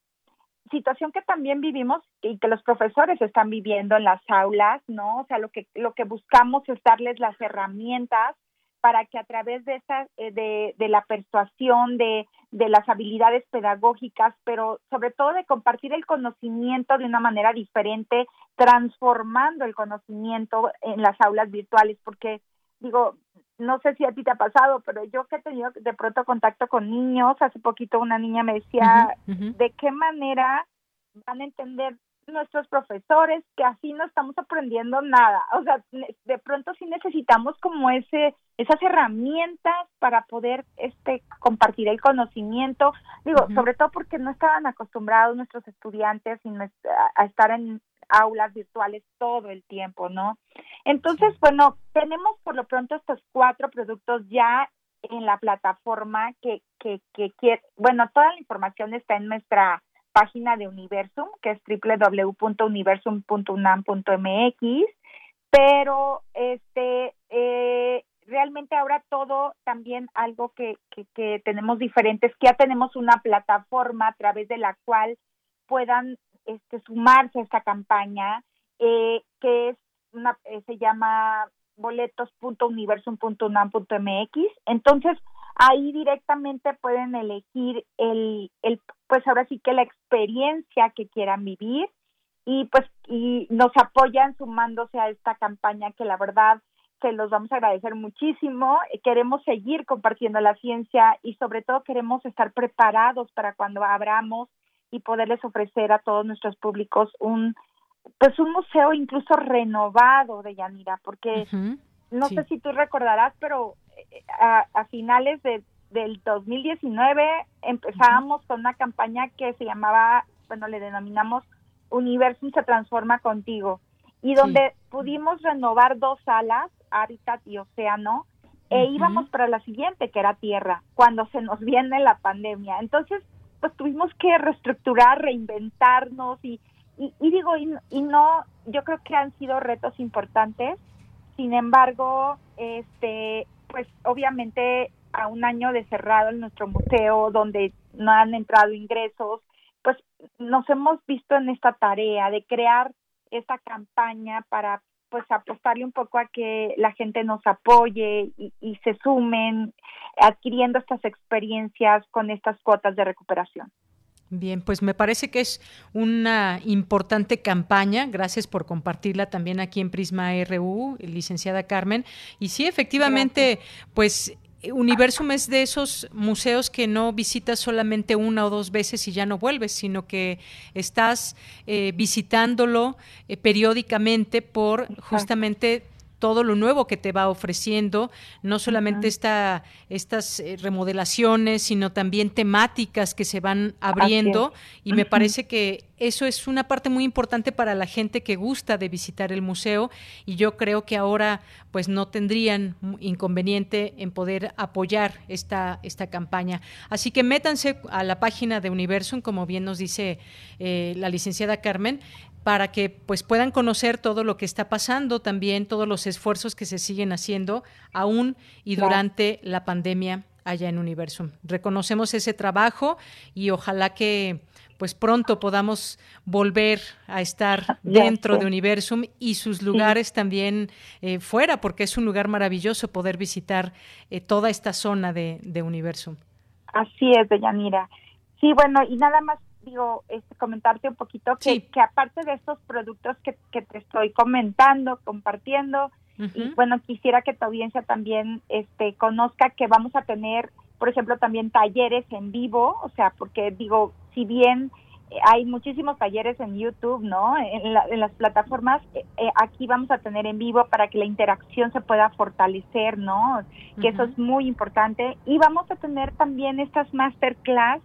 situación que también vivimos y que los profesores están viviendo en las aulas, ¿no? O sea, lo que lo que buscamos es darles las herramientas para que a través de esa eh, de, de, la persuasión de, de las habilidades pedagógicas pero sobre todo de compartir el conocimiento de una manera diferente transformando el conocimiento en las aulas virtuales porque digo no sé si a ti te ha pasado pero yo que he tenido de pronto contacto con niños hace poquito una niña me decía uh -huh, uh -huh. de qué manera van a entender nuestros profesores que así no estamos aprendiendo nada. O sea, de pronto sí necesitamos como ese esas herramientas para poder este compartir el conocimiento. Digo, uh -huh. sobre todo porque no estaban acostumbrados nuestros estudiantes a estar en aulas virtuales todo el tiempo, ¿no? Entonces, bueno, tenemos por lo pronto estos cuatro productos ya en la plataforma que, que, que, que bueno, toda la información está en nuestra página de Universum, que es www.universum.unam.mx, pero este eh, realmente ahora todo también algo que, que, que tenemos diferentes, que ya tenemos una plataforma a través de la cual puedan este, sumarse a esta campaña, eh, que es una, eh, se llama boletos.universum.unam.mx. Entonces, ahí directamente pueden elegir el, el, pues ahora sí que la experiencia que quieran vivir y pues y nos apoyan sumándose a esta campaña que la verdad se los vamos a agradecer muchísimo. Queremos seguir compartiendo la ciencia y sobre todo queremos estar preparados para cuando abramos y poderles ofrecer a todos nuestros públicos un pues un museo incluso renovado de Yanira, porque uh -huh. no sí. sé si tú recordarás, pero a, a finales de, del 2019 empezábamos uh -huh. con una campaña que se llamaba, bueno, le denominamos Universum se transforma contigo, y donde sí. pudimos renovar dos salas, Hábitat y Océano, e uh -huh. íbamos para la siguiente, que era Tierra, cuando se nos viene la pandemia. Entonces, pues tuvimos que reestructurar, reinventarnos y, y, y digo, y, y no, yo creo que han sido retos importantes, sin embargo, este, pues obviamente a un año de cerrado en nuestro museo, donde no han entrado ingresos, pues nos hemos visto en esta tarea de crear esta campaña para pues apostarle un poco a que la gente nos apoye y, y se sumen adquiriendo estas experiencias con estas cuotas de recuperación. Bien, pues me parece que es una importante campaña. Gracias por compartirla también aquí en Prisma RU, licenciada Carmen. Y sí, efectivamente, Gracias. pues Universum es de esos museos que no visitas solamente una o dos veces y ya no vuelves, sino que estás eh, visitándolo eh, periódicamente por justamente todo lo nuevo que te va ofreciendo, no solamente uh -huh. esta, estas eh, remodelaciones, sino también temáticas que se van abriendo y uh -huh. me parece que eso es una parte muy importante para la gente que gusta de visitar el museo y yo creo que ahora pues no tendrían inconveniente en poder apoyar esta, esta campaña. Así que métanse a la página de Universum, como bien nos dice eh, la licenciada Carmen, para que pues puedan conocer todo lo que está pasando, también todos los esfuerzos que se siguen haciendo aún y durante claro. la pandemia allá en Universum. Reconocemos ese trabajo y ojalá que pues pronto podamos volver a estar dentro de Universum y sus lugares también eh, fuera, porque es un lugar maravilloso poder visitar eh, toda esta zona de, de Universum. Así es, Deyanira. Sí, bueno, y nada más digo, este, comentarte un poquito que, sí. que aparte de estos productos que, que, te estoy comentando, compartiendo, uh -huh. y bueno, quisiera que tu audiencia también este, conozca que vamos a tener por ejemplo, también talleres en vivo, o sea, porque digo, si bien hay muchísimos talleres en YouTube, ¿no? En, las plataformas, eh, eh, aquí vamos a tener en vivo para que la interacción se pueda fortalecer, ¿no? Que eso es muy importante. Y vamos a tener también estas masterclass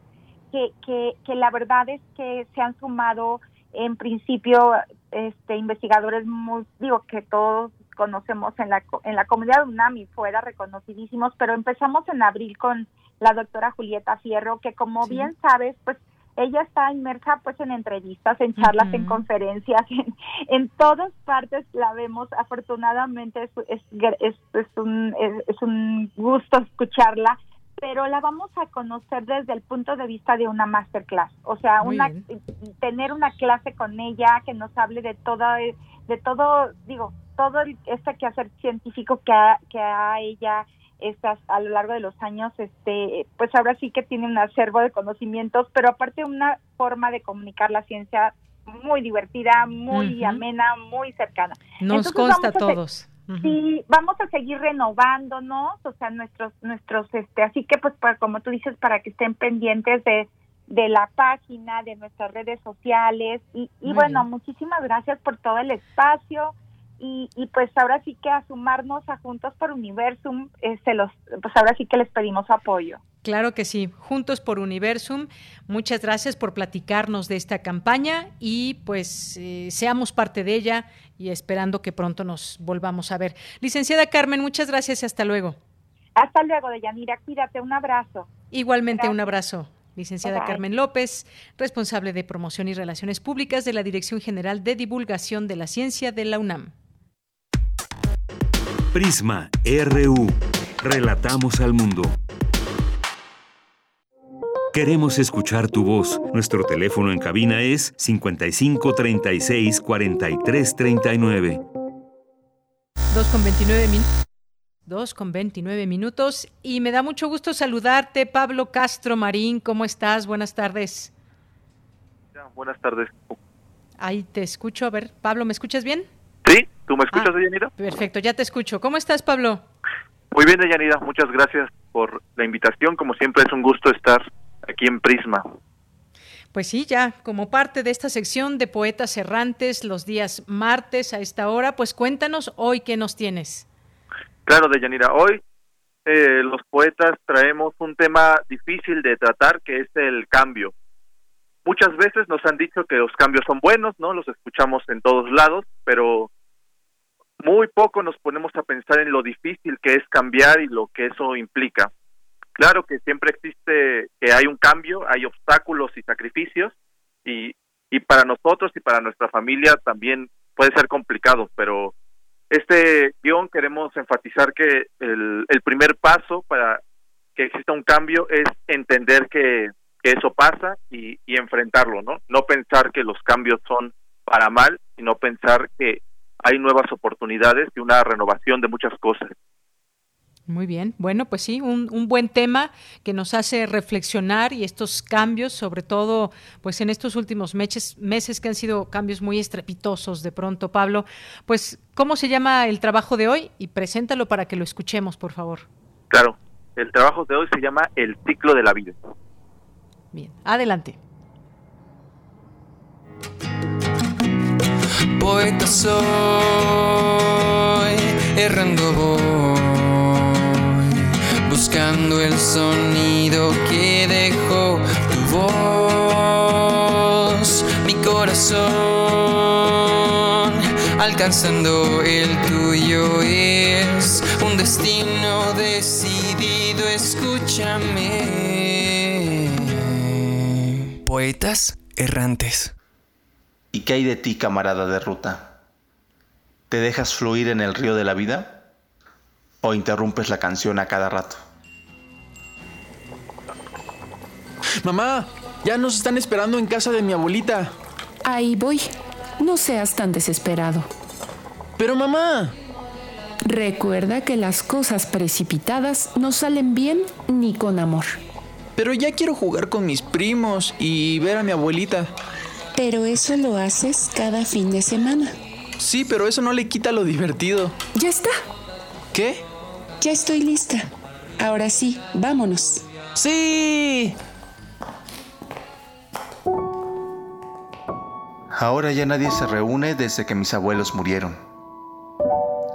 que, que, que la verdad es que se han sumado en principio este investigadores muy digo que todos conocemos en la en la comunidad UNAM y fuera reconocidísimos pero empezamos en abril con la doctora Julieta Fierro que como bien sabes pues ella está inmersa pues en entrevistas, en charlas, en conferencias, en, todas partes la vemos. Afortunadamente es, es, es, un, es, un gusto escucharla, pero la vamos a conocer desde el punto de vista de una masterclass, o sea, una tener una clase con ella que nos hable de todo, de todo, digo, todo este quehacer científico que ha, que ha ella estas a lo largo de los años este pues ahora sí que tiene un acervo de conocimientos pero aparte una forma de comunicar la ciencia muy divertida muy amena muy cercana. Nos consta a todos Sí, vamos a seguir renovándonos, o sea, nuestros, nuestros, este, así que pues, pues como tú dices, para que estén pendientes de, de la página, de nuestras redes sociales. Y, y bueno, muchísimas gracias por todo el espacio, y, y, pues ahora sí que a sumarnos a Juntos por Universum, eh, los, pues ahora sí que les pedimos apoyo. Claro que sí, Juntos por Universum, muchas gracias por platicarnos de esta campaña y pues eh, seamos parte de ella y esperando que pronto nos volvamos a ver. Licenciada Carmen, muchas gracias y hasta luego. Hasta luego, Deyanira, cuídate, un abrazo. Igualmente un abrazo. Licenciada Carmen López, responsable de promoción y relaciones públicas de la Dirección General de Divulgación de la Ciencia de la UNAM. Prisma RU. Relatamos al mundo. Queremos escuchar tu voz. Nuestro teléfono en cabina es 55 36 43 39. 2 con 29 minutos. 2 con 29 minutos y me da mucho gusto saludarte, Pablo Castro Marín. ¿Cómo estás? Buenas tardes. buenas tardes. Ahí te escucho. A ver, Pablo, ¿me escuchas bien? Sí, ¿tú me escuchas, ah, Perfecto, ya te escucho. ¿Cómo estás, Pablo? Muy bien, Deyanira, muchas gracias por la invitación. Como siempre, es un gusto estar aquí en Prisma. Pues sí, ya como parte de esta sección de poetas errantes los días martes a esta hora, pues cuéntanos hoy qué nos tienes. Claro, Deyanira, hoy eh, los poetas traemos un tema difícil de tratar que es el cambio. Muchas veces nos han dicho que los cambios son buenos, ¿no? Los escuchamos en todos lados, pero muy poco nos ponemos a pensar en lo difícil que es cambiar y lo que eso implica. Claro que siempre existe que hay un cambio, hay obstáculos y sacrificios y, y para nosotros y para nuestra familia también puede ser complicado, pero este guion queremos enfatizar que el, el primer paso para que exista un cambio es entender que, que eso pasa y, y enfrentarlo, ¿no? No pensar que los cambios son para mal, sino pensar que hay nuevas oportunidades y una renovación de muchas cosas. Muy bien, bueno, pues sí, un, un, buen tema que nos hace reflexionar y estos cambios, sobre todo, pues en estos últimos meses, meses que han sido cambios muy estrepitosos de pronto, Pablo. Pues, ¿cómo se llama el trabajo de hoy? Y preséntalo para que lo escuchemos, por favor. Claro, el trabajo de hoy se llama El ciclo de la vida. Bien, adelante. poeta soy, errando voy, buscando el sonido que dejó tu voz, mi corazón, alcanzando el tuyo es un destino decidido, escúchame. Poetas errantes. ¿Y qué hay de ti, camarada de ruta? ¿Te dejas fluir en el río de la vida? ¿O interrumpes la canción a cada rato? Mamá, ya nos están esperando en casa de mi abuelita. Ahí voy. No seas tan desesperado. Pero mamá. Recuerda que las cosas precipitadas no salen bien ni con amor. Pero ya quiero jugar con mis primos y ver a mi abuelita. Pero eso lo haces cada fin de semana. Sí, pero eso no le quita lo divertido. Ya está. ¿Qué? Ya estoy lista. Ahora sí, vámonos. Sí. Ahora ya nadie se reúne desde que mis abuelos murieron.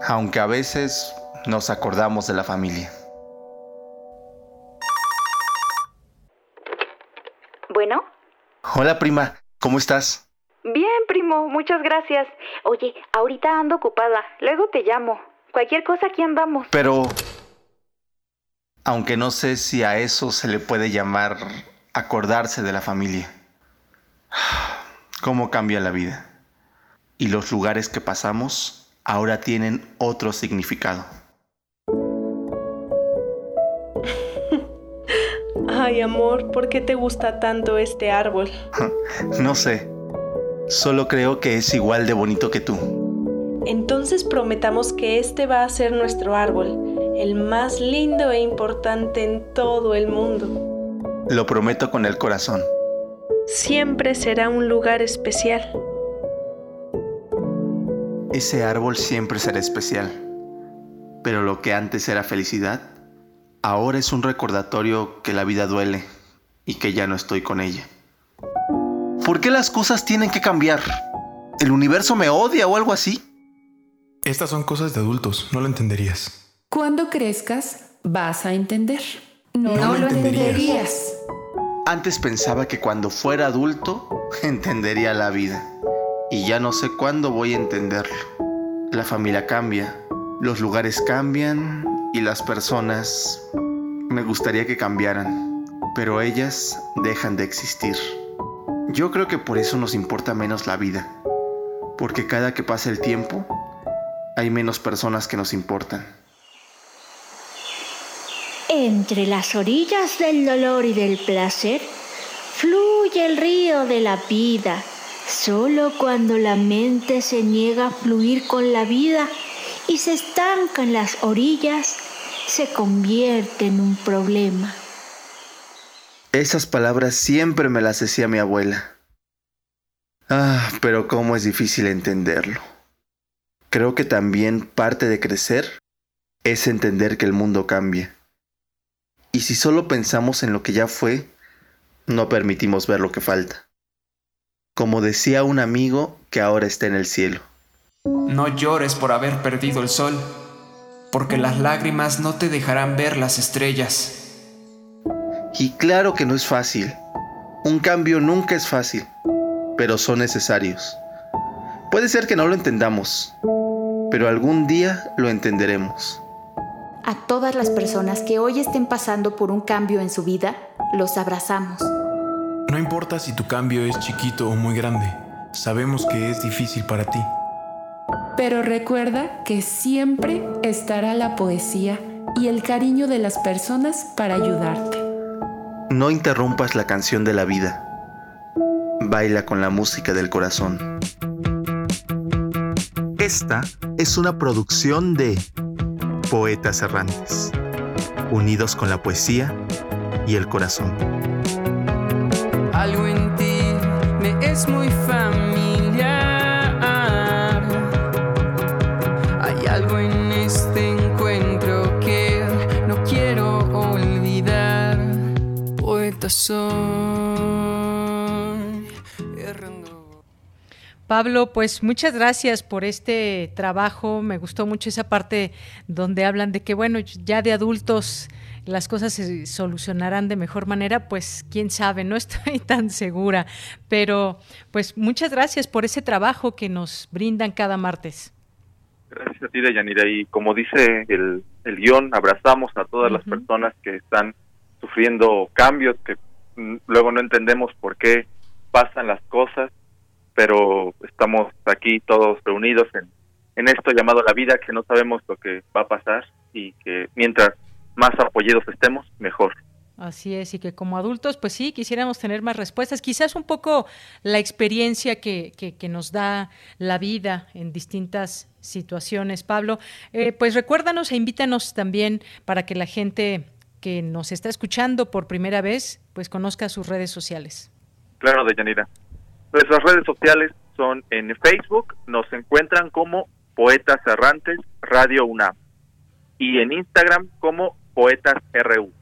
Aunque a veces nos acordamos de la familia. Bueno. Hola prima, ¿cómo estás? Bien, primo, muchas gracias. Oye, ahorita ando ocupada, luego te llamo. Cualquier cosa aquí andamos. Pero... Aunque no sé si a eso se le puede llamar acordarse de la familia. Cómo cambia la vida. Y los lugares que pasamos ahora tienen otro significado. Ay, amor, ¿por qué te gusta tanto este árbol? no sé. Solo creo que es igual de bonito que tú. Entonces prometamos que este va a ser nuestro árbol, el más lindo e importante en todo el mundo. Lo prometo con el corazón. Siempre será un lugar especial. Ese árbol siempre será especial. Pero lo que antes era felicidad, ahora es un recordatorio que la vida duele y que ya no estoy con ella. ¿Por qué las cosas tienen que cambiar? ¿El universo me odia o algo así? Estas son cosas de adultos, no lo entenderías. Cuando crezcas, vas a entender. No, lo entenderías. Antes pensaba que cuando fuera adulto entendería la vida. Y ya no sé cuándo voy a entenderlo. La familia cambia, los lugares cambian y las personas me gustaría que cambiaran, pero ellas dejan de existir. Yo creo que por eso nos importa menos la vida, porque cada que pasa el tiempo, hay menos personas que nos importan. Entre las orillas del dolor y del placer, fluye el río de la vida. Solo cuando la mente se niega a fluir con la vida y se estanca en las orillas, se convierte en un problema. Esas palabras siempre me las decía mi abuela. Ah, pero cómo es difícil entenderlo. Creo que también parte de crecer es entender que el mundo cambia. Y si solo pensamos en lo que ya fue, no permitimos ver lo que falta. Como decía un amigo que ahora está en el cielo. No llores por haber perdido el sol, porque las lágrimas no te dejarán ver las estrellas. Y claro que no es fácil. Un cambio nunca es fácil, pero son necesarios. Puede ser que no lo entendamos, pero algún día lo entenderemos. A todas las personas que hoy estén pasando por un cambio en su vida, los abrazamos. No importa si tu cambio es chiquito o muy grande, sabemos que es difícil para ti. Pero recuerda que siempre estará la poesía y el cariño de las personas para ayudarte. No interrumpas la canción de la vida. Baila con la música del corazón. Esta es una producción de Poetas Errantes, unidos con la poesía y el corazón. Algo en ti me es muy familiar. Hay algo en este encuentro que no quiero olvidar. Poeta soy. Pablo, pues muchas gracias por este trabajo. Me gustó mucho esa parte donde hablan de que, bueno, ya de adultos las cosas se solucionarán de mejor manera, pues quién sabe, no estoy tan segura. Pero pues muchas gracias por ese trabajo que nos brindan cada martes. Gracias a ti, Deyanira. Y como dice el, el guion, abrazamos a todas las personas que están sufriendo cambios, que luego no entendemos por qué pasan las cosas, pero estamos aquí todos reunidos en, en esto llamado la vida, que no sabemos lo que va a pasar y que mientras más apoyados estemos, mejor. Así es, y que como adultos, pues sí, quisiéramos tener más respuestas. Quizás un poco la experiencia que, que, que nos da la vida en distintas situaciones. Pablo, eh, pues recuérdanos e invítanos también para que la gente que nos está escuchando por primera vez, pues conozca sus redes sociales. Claro, Deyanira. Nuestras redes sociales son en Facebook, nos encuentran como Poetas Errantes Radio UNAM y en Instagram como Poetas RU.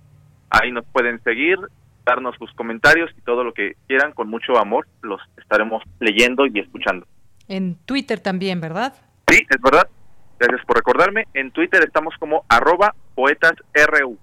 Ahí nos pueden seguir, darnos sus comentarios y todo lo que quieran con mucho amor, los estaremos leyendo y escuchando. En Twitter también, ¿verdad? Sí, es verdad. Gracias por recordarme. En Twitter estamos como arroba poetasru.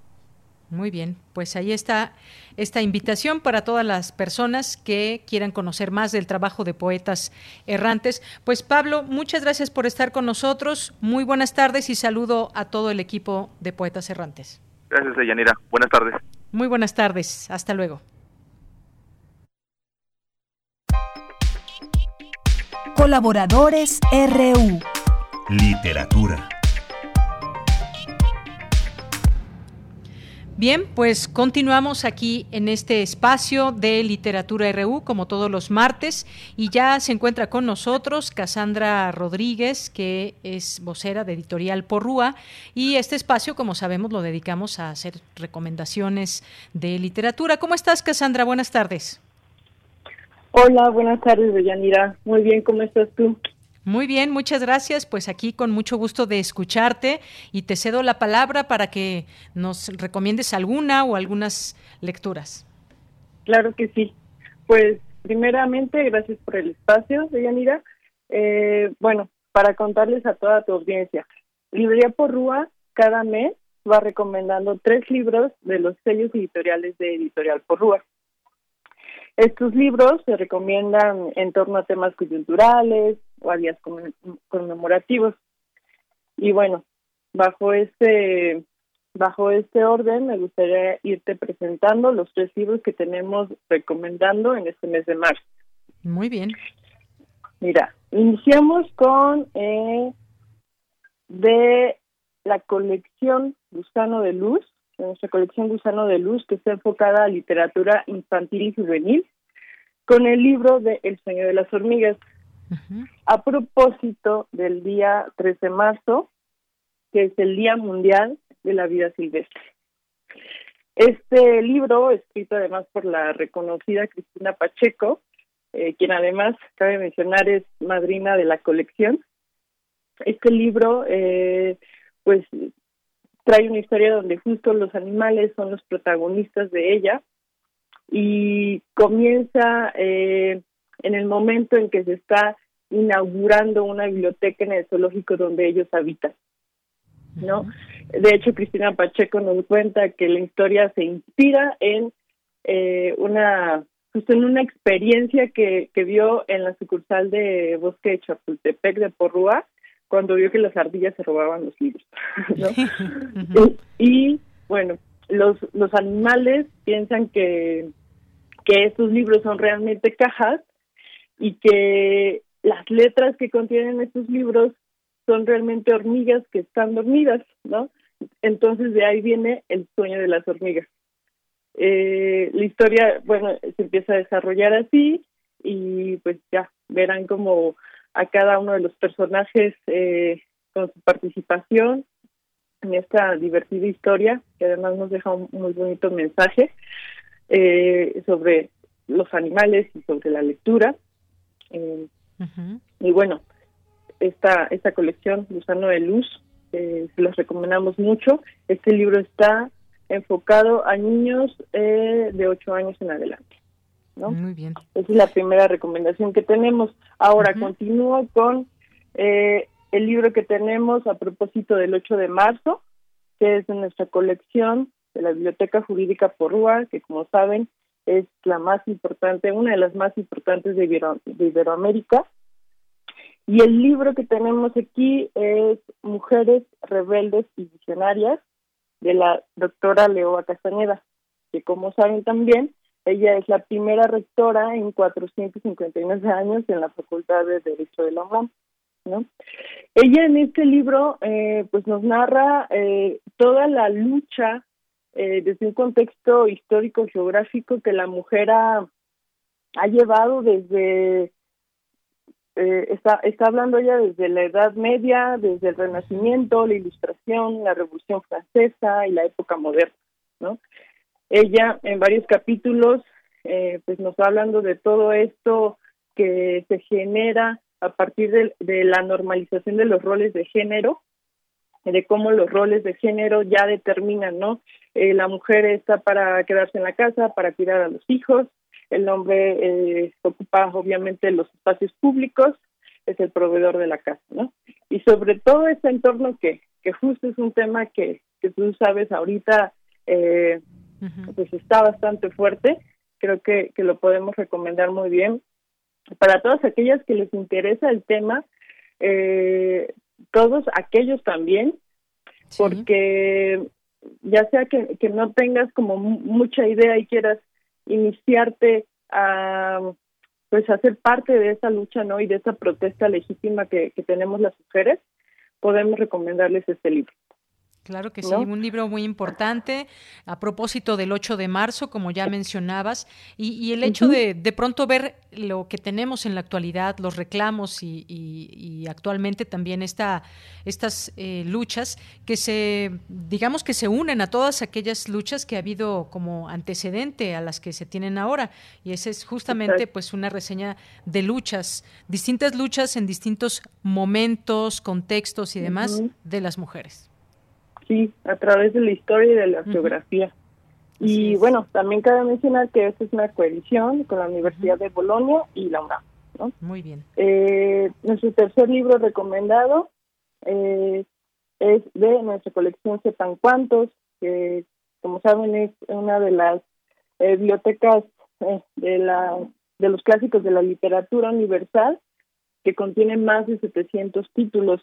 Muy bien, pues ahí está esta invitación para todas las personas que quieran conocer más del trabajo de poetas errantes. Pues Pablo, muchas gracias por estar con nosotros. Muy buenas tardes y saludo a todo el equipo de Poetas Errantes. Gracias, Yanira. Buenas tardes. Muy buenas tardes. Hasta luego. Colaboradores RU. Literatura. Bien, pues continuamos aquí en este espacio de Literatura RU, como todos los martes, y ya se encuentra con nosotros Cassandra Rodríguez, que es vocera de Editorial Porrúa, y este espacio, como sabemos, lo dedicamos a hacer recomendaciones de literatura. ¿Cómo estás, Cassandra? Buenas tardes. Hola, buenas tardes, Deyanira. Muy bien, ¿cómo estás tú? Muy bien, muchas gracias. Pues aquí con mucho gusto de escucharte y te cedo la palabra para que nos recomiendes alguna o algunas lecturas. Claro que sí. Pues primeramente, gracias por el espacio, Deyanira. Eh, bueno, para contarles a toda tu audiencia, Librería Porrúa cada mes va recomendando tres libros de los sellos editoriales de Editorial Porrúa. Estos libros se recomiendan en torno a temas coyunturales o a días conmemorativos. Y bueno, bajo este bajo este orden me gustaría irte presentando los tres libros que tenemos recomendando en este mes de marzo. Muy bien. Mira, iniciamos con eh, de la colección Gusano de Luz, nuestra colección Gusano de Luz, que está enfocada a literatura infantil y juvenil, con el libro de El sueño de las hormigas. A propósito del día 13 de marzo, que es el Día Mundial de la Vida Silvestre. Este libro, escrito además por la reconocida Cristina Pacheco, eh, quien además, cabe mencionar, es madrina de la colección. Este libro, eh, pues, trae una historia donde justo los animales son los protagonistas de ella y comienza eh, en el momento en que se está inaugurando una biblioteca en el zoológico donde ellos habitan. ¿no? De hecho, Cristina Pacheco nos cuenta que la historia se inspira en eh, una justo en una experiencia que, que vio en la sucursal de Bosque de Chapultepec de Porrúa, cuando vio que las ardillas se robaban los libros. y, bueno, los, los animales piensan que, que estos libros son realmente cajas y que las letras que contienen estos libros son realmente hormigas que están dormidas, ¿no? Entonces de ahí viene el sueño de las hormigas. Eh, la historia, bueno, se empieza a desarrollar así y pues ya verán como a cada uno de los personajes eh, con su participación en esta divertida historia, que además nos deja un muy bonito mensaje eh, sobre los animales y sobre la lectura. Eh, y bueno, esta, esta colección, Gusano de Luz, eh, se los recomendamos mucho. Este libro está enfocado a niños eh, de 8 años en adelante. ¿no? Muy bien. Esa es la primera recomendación que tenemos. Ahora continúo con eh, el libro que tenemos a propósito del 8 de marzo, que es de nuestra colección de la Biblioteca Jurídica Porrúa, que como saben es la más importante, una de las más importantes de, de Iberoamérica. Y el libro que tenemos aquí es Mujeres Rebeldes y Visionarias, de la doctora Leoa Castañeda, que como saben también, ella es la primera rectora en 459 años en la Facultad de Derecho de la UNAM. ¿no? Ella en este libro eh, pues nos narra eh, toda la lucha eh, desde un contexto histórico geográfico que la mujer ha, ha llevado desde eh, está está hablando ella desde la Edad Media, desde el Renacimiento, la Ilustración, la Revolución Francesa y la época moderna, ¿no? Ella en varios capítulos eh, pues nos va hablando de todo esto que se genera a partir de, de, la normalización de los roles de género de cómo los roles de género ya determinan, ¿no? Eh, la mujer está para quedarse en la casa, para cuidar a los hijos, el hombre eh, ocupa obviamente los espacios públicos, es el proveedor de la casa, ¿no? Y sobre todo este entorno que, que justo es un tema que, que tú sabes ahorita, eh, pues está bastante fuerte, creo que, que lo podemos recomendar muy bien. Para todas aquellas que les interesa el tema, eh, todos aquellos también, porque ya sea que, que no tengas como mucha idea y quieras iniciarte a pues a ser parte de esa lucha no y de esa protesta legítima que, que tenemos las mujeres podemos recomendarles este libro Claro que sí, un libro muy importante a propósito del 8 de marzo, como ya mencionabas, y, el hecho de de pronto ver lo que tenemos en la actualidad, los reclamos y, actualmente también esta, estas eh, luchas que se, digamos que se unen a todas aquellas luchas que ha habido como antecedente a las que se tienen ahora, y esa es justamente pues una reseña de luchas, distintas luchas en distintos momentos, contextos y demás de las mujeres sí, a través de la historia y de la geografía. Y bueno, también cabe mencionar que esta es una coedición con la Universidad de Bolonia y la UNAM. ¿no? Muy bien. Eh, nuestro tercer libro recomendado eh, es de nuestra colección Sepan Cuantos, que como saben es una de las eh, bibliotecas de, la, de los clásicos de la literatura universal, que contiene más de 700 títulos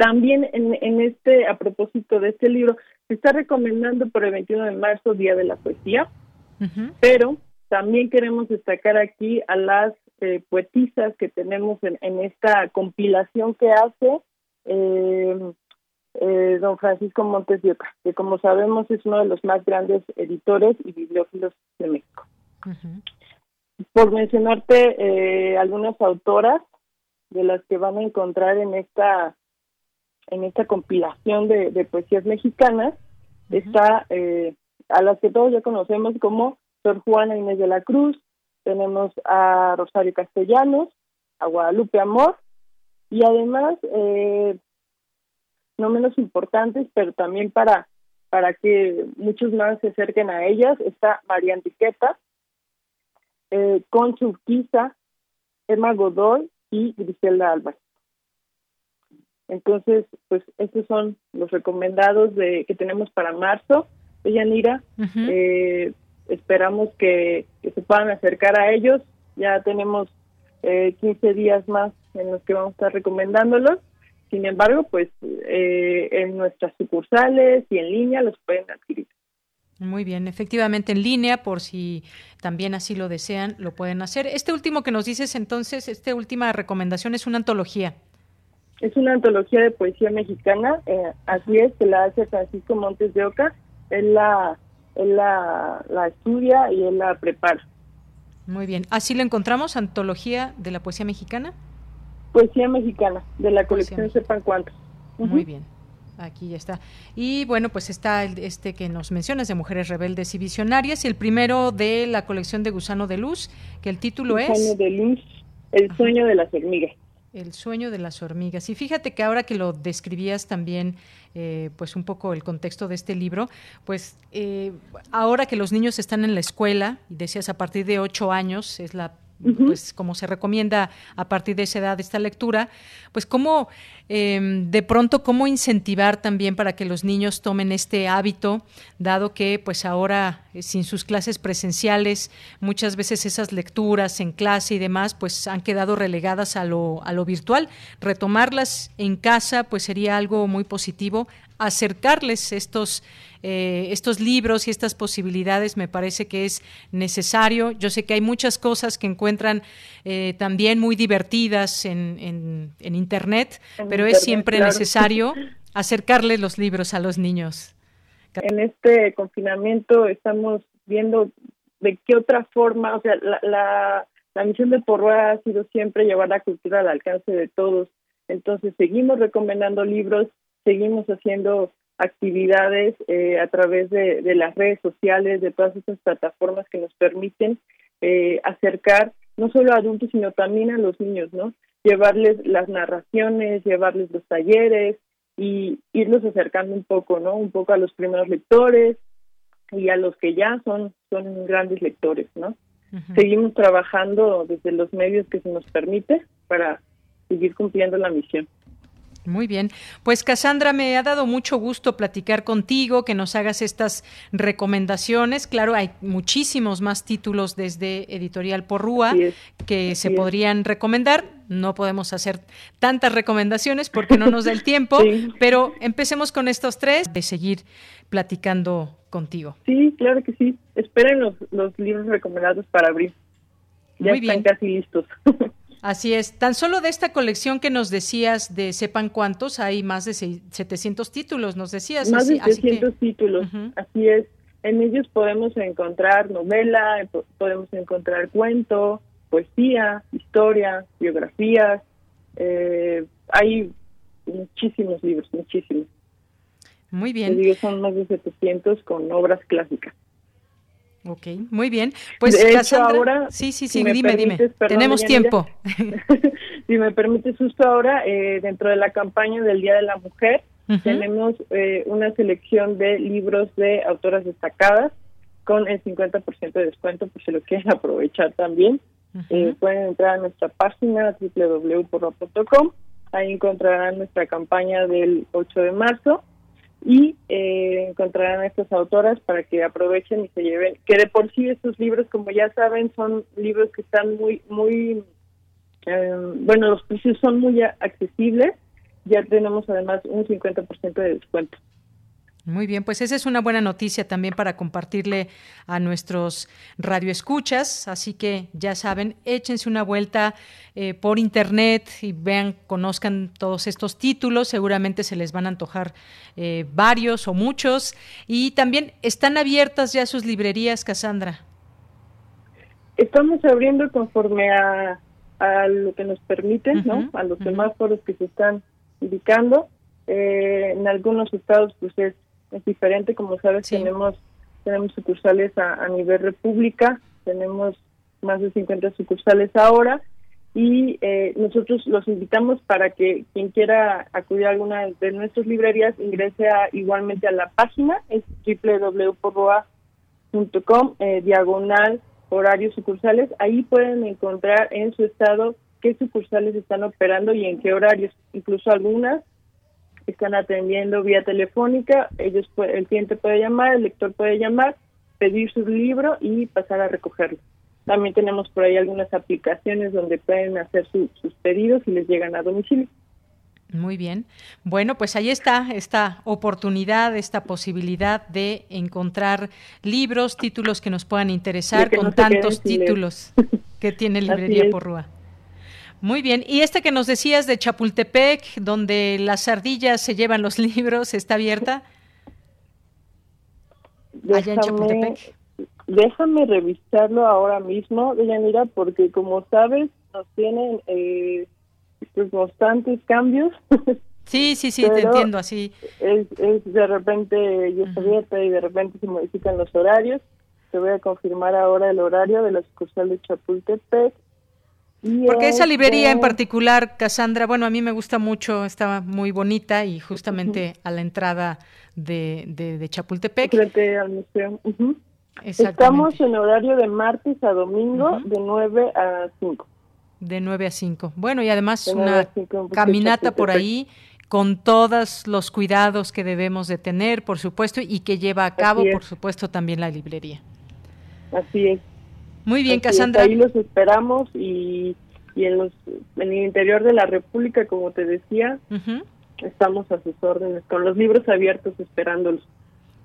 también en, este, a propósito de este libro, se está recomendando por el 21 de marzo Día de la Poesía, pero también queremos destacar aquí a las eh, poetisas que tenemos en, esta compilación que hace eh, eh, don Francisco Montes de Oca, que como sabemos es uno de los más grandes editores y bibliófilos de México. Por mencionarte algunas autoras de las que van a encontrar en esta en esta compilación de, poesías mexicanas está eh, a las que todos ya conocemos como Sor Juana Inés de la Cruz, tenemos a Rosario Castellanos, a Guadalupe Amor y además eh, no menos importantes, pero también para para que muchos más se acerquen a ellas, está María Antiqueta, eh, Concha Urquiza, Emma Godoy y Griselda Álvarez. Entonces, pues estos son los recomendados de que tenemos para marzo de Yanira. eh, esperamos que, se puedan acercar a ellos. Ya tenemos eh, 15 días más en los que vamos a estar recomendándolos. Sin embargo, pues eh, en nuestras sucursales y en línea los pueden adquirir. Muy bien, efectivamente en línea, por si también así lo desean, lo pueden hacer. Este último que nos dices entonces, esta última recomendación es una antología. Es una antología de poesía mexicana, eh, así es, que la hace Francisco Montes de Oca, él la, él la, la estudia y él la prepara. Muy bien, ¿así lo encontramos, antología de la poesía mexicana? Poesía mexicana, de la colección Sepan Cuántos. Muy bien. Aquí ya está. Y bueno, pues está este que nos mencionas de Mujeres Rebeldes y Visionarias y el primero de la colección de Gusano de Luz, que el título es... Gusano de Luz, El sueño de las hormigas. El sueño de las hormigas. Y fíjate que ahora que lo describías también, eh, pues un poco el contexto de este libro, pues eh, ahora que los niños están en la escuela, y decías a partir de ocho años, es la pues como se recomienda a partir de esa edad esta lectura, pues cómo em, de pronto cómo incentivar también para que los niños tomen este hábito, dado que pues ahora eh, sin sus clases presenciales muchas veces esas lecturas en clase y demás pues han quedado relegadas a lo, a lo virtual. Retomarlas en casa pues sería algo muy positivo, acercarles estos eh, estos libros y estas posibilidades me parece que es necesario. Yo sé que hay muchas cosas que encuentran eh, también muy divertidas en, en, Internet, pero es siempre necesario acercarles los libros a los niños. En este confinamiento estamos viendo de qué otra forma, o sea, la, la, misión de Porroa ha sido siempre llevar la cultura al alcance de todos. Entonces seguimos recomendando libros, seguimos haciendo actividades eh, a través de, las redes sociales, de todas estas plataformas que nos permiten eh, acercar no solo a adultos, sino también a los niños, ¿no? Llevarles las narraciones, llevarles los talleres y irlos acercando un poco, ¿no? Un poco a los primeros lectores y a los que ya son, son grandes lectores, ¿no? Seguimos trabajando desde los medios que se nos permite para seguir cumpliendo la misión. Muy bien. Pues Cassandra, me ha dado mucho gusto platicar contigo, que nos hagas estas recomendaciones. Claro, hay muchísimos más títulos desde Editorial Porrúa que se podrían recomendar. No podemos hacer tantas recomendaciones porque no nos da el tiempo, pero empecemos con estos tres de seguir platicando contigo. Sí, claro que sí. Esperen los, los libros recomendados para abril. Ya están casi listos. Así es. Tan solo de esta colección que nos decías de sepan cuántos, hay más de 700 títulos, nos decías. Más de 700 títulos, así es. En ellos podemos encontrar novela, podemos encontrar cuento, poesía, historia, biografías. Eh, hay muchísimos libros, muchísimos. Muy bien. Digo, son más de 700 con obras clásicas. Ok, muy bien. Pues ahora, sí, sí, sí, dime, dime. Tenemos tiempo. si me permites, justo ahora, eh, dentro de la campaña del Día de la Mujer, tenemos eh, una selección de libros de autoras destacadas con el 50% de descuento, por si lo quieren aprovechar también. Eh, pueden entrar a nuestra página www.porro.com, ahí encontrarán nuestra campaña del 8 de marzo y eh, encontrarán a estas autoras para que aprovechen y se lleven, que de por sí estos libros, como ya saben, son libros que están muy, muy, eh, bueno, los precios son muy accesibles, ya tenemos además un 50% de descuento. Muy bien, pues esa es una buena noticia también para compartirle a nuestros radioescuchas. Así que ya saben, échense una vuelta eh, por internet y vean, conozcan todos estos títulos. Seguramente se les van a antojar eh, varios o muchos. Y también están abiertas ya sus librerías, Cassandra. Estamos abriendo conforme a, lo que nos permiten, ¿no? A los semáforos que se están indicando. Eh, en algunos estados, pues es es diferente, como sabes, tenemos tenemos sucursales a, nivel república, tenemos más de 50 sucursales ahora y eh, nosotros los invitamos para que quien quiera acudir a alguna de nuestras librerías ingrese igualmente a la página, es www.roa.com, eh, diagonal horarios sucursales, ahí pueden encontrar en su estado qué sucursales están operando y en qué horarios, incluso algunas están atendiendo vía telefónica, ellos el cliente puede llamar, el lector puede llamar, pedir su libro y pasar a recogerlo. También tenemos por ahí algunas aplicaciones donde pueden hacer sus pedidos y les llegan a domicilio. Muy bien. Bueno, pues ahí está esta oportunidad, esta posibilidad de encontrar libros, títulos que nos puedan interesar con tantos títulos que tiene Librería Porrúa. Muy bien. Y este que nos decías de Chapultepec, donde las ardillas se llevan los libros, ¿está abierta? Déjame, Allá en Chapultepec. Déjame revisarlo ahora mismo, Deyanira, porque como sabes, nos tienen eh, pues, constantes cambios. Sí, sí, sí, te entiendo así. Es, es de repente ya está abierta y de repente se modifican los horarios. Te voy a confirmar ahora el horario de la sucursal de Chapultepec porque esa librería en particular, Cassandra, bueno, a mí me gusta mucho, estaba muy bonita y justamente a la entrada de, de, Chapultepec. Frente al museo. Estamos en horario de martes a domingo de 9 a 5. De 9 a 5. Bueno, y además una caminata por ahí con todos los cuidados que debemos de tener, por supuesto, y que lleva a cabo, por supuesto, también la librería. Así es. Muy bien, Cassandra. Ahí los esperamos y, y en, los, en el interior de la República, como te decía, estamos a sus órdenes, con los libros abiertos esperándolos.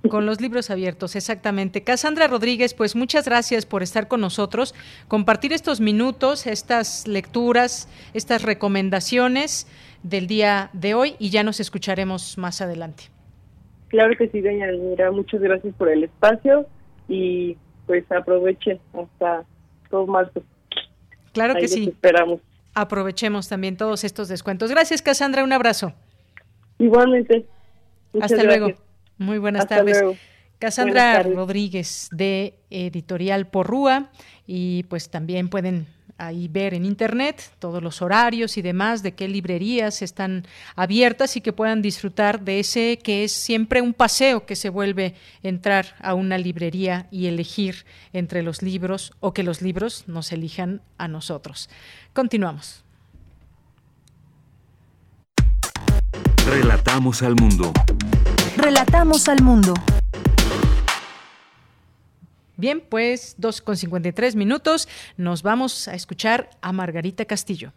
Con los libros abiertos, exactamente. Cassandra Rodríguez, pues muchas gracias por estar con nosotros, compartir estos minutos, estas lecturas, estas recomendaciones del día de hoy y ya nos escucharemos más adelante. Claro que sí, doña Mira, muchas gracias por el espacio y pues aprovechen hasta todo marzo. Claro que sí. Esperamos. Aprovechemos también todos estos descuentos. Gracias, Cassandra. Un abrazo. Igualmente. hasta luego. Muy buenas tardes. Cassandra Rodríguez de Editorial Porrúa y pues también pueden ahí ver en internet todos los horarios y demás de qué librerías están abiertas y que puedan disfrutar de ese que es siempre un paseo que se vuelve entrar a una librería y elegir entre los libros o que los libros nos elijan a nosotros. Continuamos. Relatamos al mundo. Relatamos al mundo. Bien, pues 2 con 53 minutos. Nos vamos a escuchar a Margarita Castillo.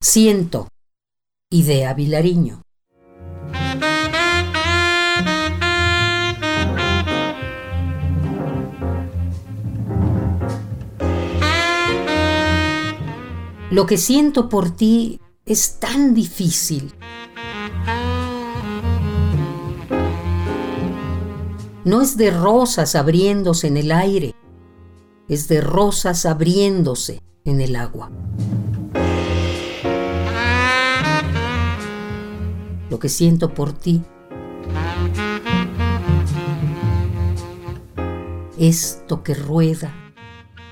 Siento. Idea Vilariño. Lo que siento por ti es tan difícil. No es de rosas abriéndose en el aire, es de rosas abriéndose en el agua. Lo que siento por ti esto que rueda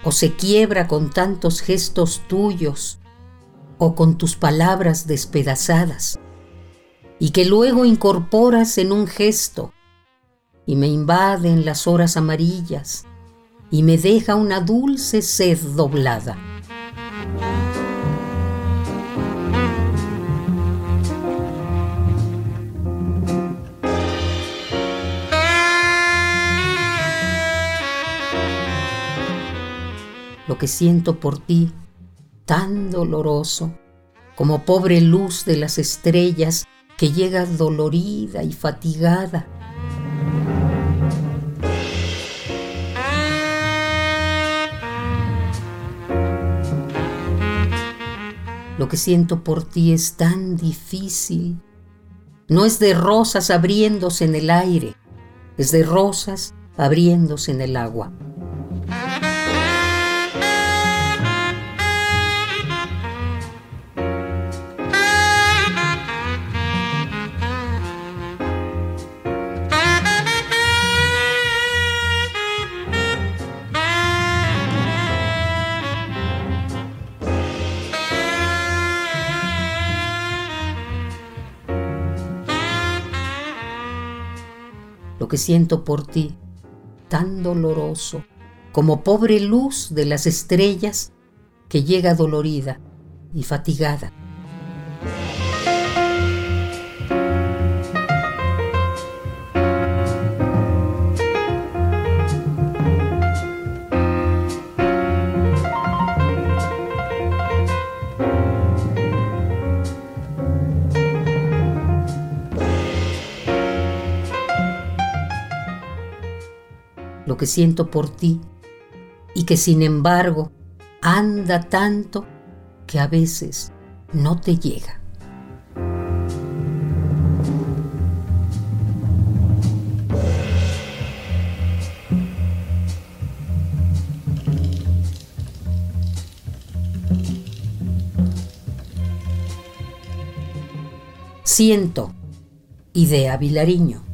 o se quiebra con tantos gestos tuyos o con tus palabras despedazadas y que luego incorporas en un gesto y me invaden las horas amarillas y me deja una dulce sed doblada. Lo que siento por ti, tan doloroso, como pobre luz de las estrellas que llega dolorida y fatigada Lo que siento por ti es tan difícil. No es de rosas abriéndose en el aire, es de rosas abriéndose en el agua. Siento por ti, tan doloroso, como pobre luz de las estrellas que llega dolorida y fatigada lo que siento por ti y que sin embargo anda tanto que a veces no te llega. Siento, idea Vilariño.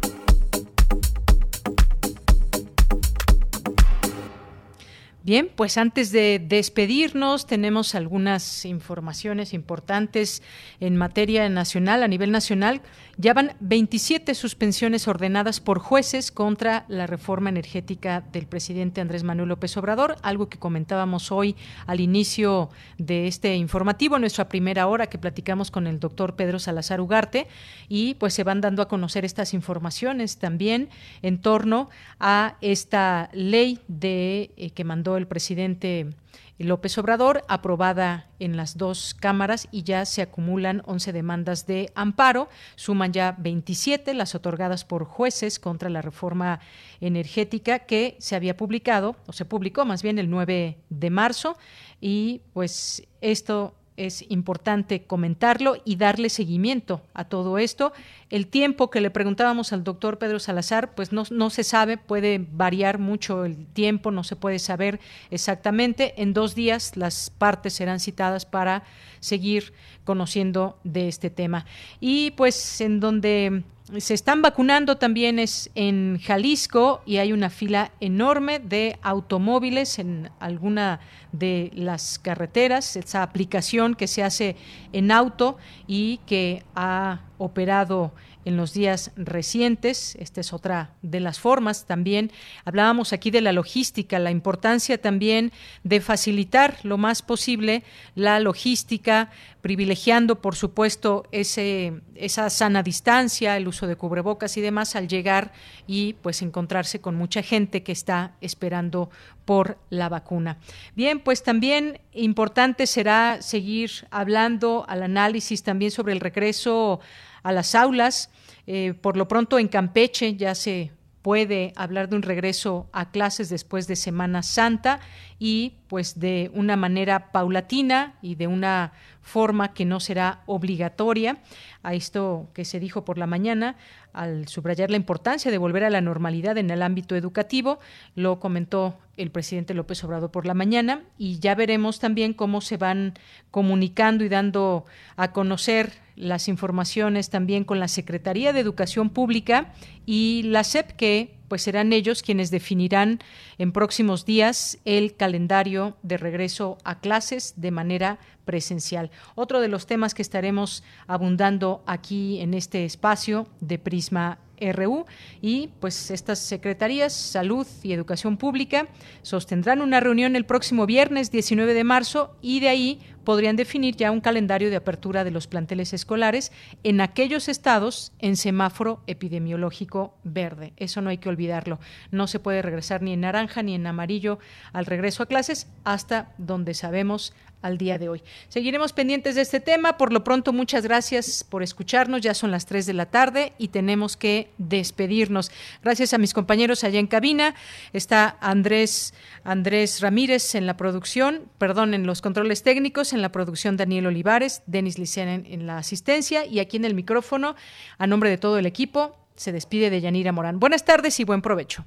Bien, pues antes de despedirnos tenemos algunas informaciones importantes en materia nacional, a nivel nacional. Ya van 27 suspensiones ordenadas por jueces contra la reforma energética del presidente Andrés Manuel López Obrador, algo que comentábamos hoy al inicio de este informativo, nuestra primera hora que platicamos con el doctor Pedro Salazar Ugarte, y pues se van dando a conocer estas informaciones también en torno a esta ley de eh, que mandó el el presidente López Obrador, aprobada en las dos cámaras y ya se acumulan 11 demandas de amparo, suman ya 27 las otorgadas por jueces contra la reforma energética que se había publicado, o se publicó más bien el 9 de marzo, y pues esto es importante comentarlo y darle seguimiento a todo esto. El tiempo que le preguntábamos al doctor Pedro Salazar, pues no, no, se sabe, puede variar mucho el tiempo, no se puede saber exactamente. En dos días las partes serán citadas para seguir conociendo de este tema. Y pues en donde se están vacunando también es en Jalisco y hay una fila enorme de automóviles en alguna de las carreteras, esa aplicación que se hace en auto y que ha operado en los días recientes. Esta es otra de las formas. También hablábamos aquí de la logística, la importancia también de facilitar lo más posible la logística, privilegiando, por supuesto, ese, esa sana distancia, el uso de cubrebocas y demás al llegar y pues encontrarse con mucha gente que está esperando por la vacuna. Bien, pues también importante será seguir hablando al análisis también sobre el regreso a las aulas. Eh, por lo pronto en Campeche ya se puede hablar de un regreso a clases después de Semana Santa y pues de una manera paulatina y de una forma que no será obligatoria. A esto que se dijo por la mañana, al subrayar la importancia de volver a la normalidad en el ámbito educativo, lo comentó el presidente López Obrador por la mañana y ya veremos también cómo se van comunicando y dando a conocer las informaciones también con la Secretaría de Educación Pública y la SEP, que pues serán ellos quienes definirán en próximos días el calendario de regreso a clases de manera presencial. Otro de los temas que estaremos abundando aquí en este espacio de Prisma RU y pues estas secretarías, Salud y Educación Pública, sostendrán una reunión el próximo viernes 19 de marzo y de ahí podrían definir ya un calendario de apertura de los planteles escolares en aquellos estados en semáforo epidemiológico verde. Eso no hay que olvidarlo. No se puede regresar ni en naranja ni en amarillo al regreso a clases hasta donde sabemos al día de hoy. Seguiremos pendientes de este tema. Por lo pronto, muchas gracias por escucharnos. Ya son las 3 de la tarde y tenemos que despedirnos. Gracias a mis compañeros allá en cabina. Está Andrés, Andrés Ramírez en la producción, perdón, en los controles técnicos, en la producción Daniel Olivares, Denis Licena en la asistencia y aquí en el micrófono, a nombre de todo el equipo, se despide de Yanira Morán. Buenas tardes y buen provecho.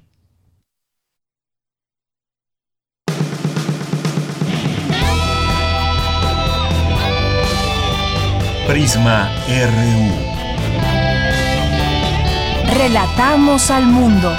Prisma RU. Relatamos al mundo.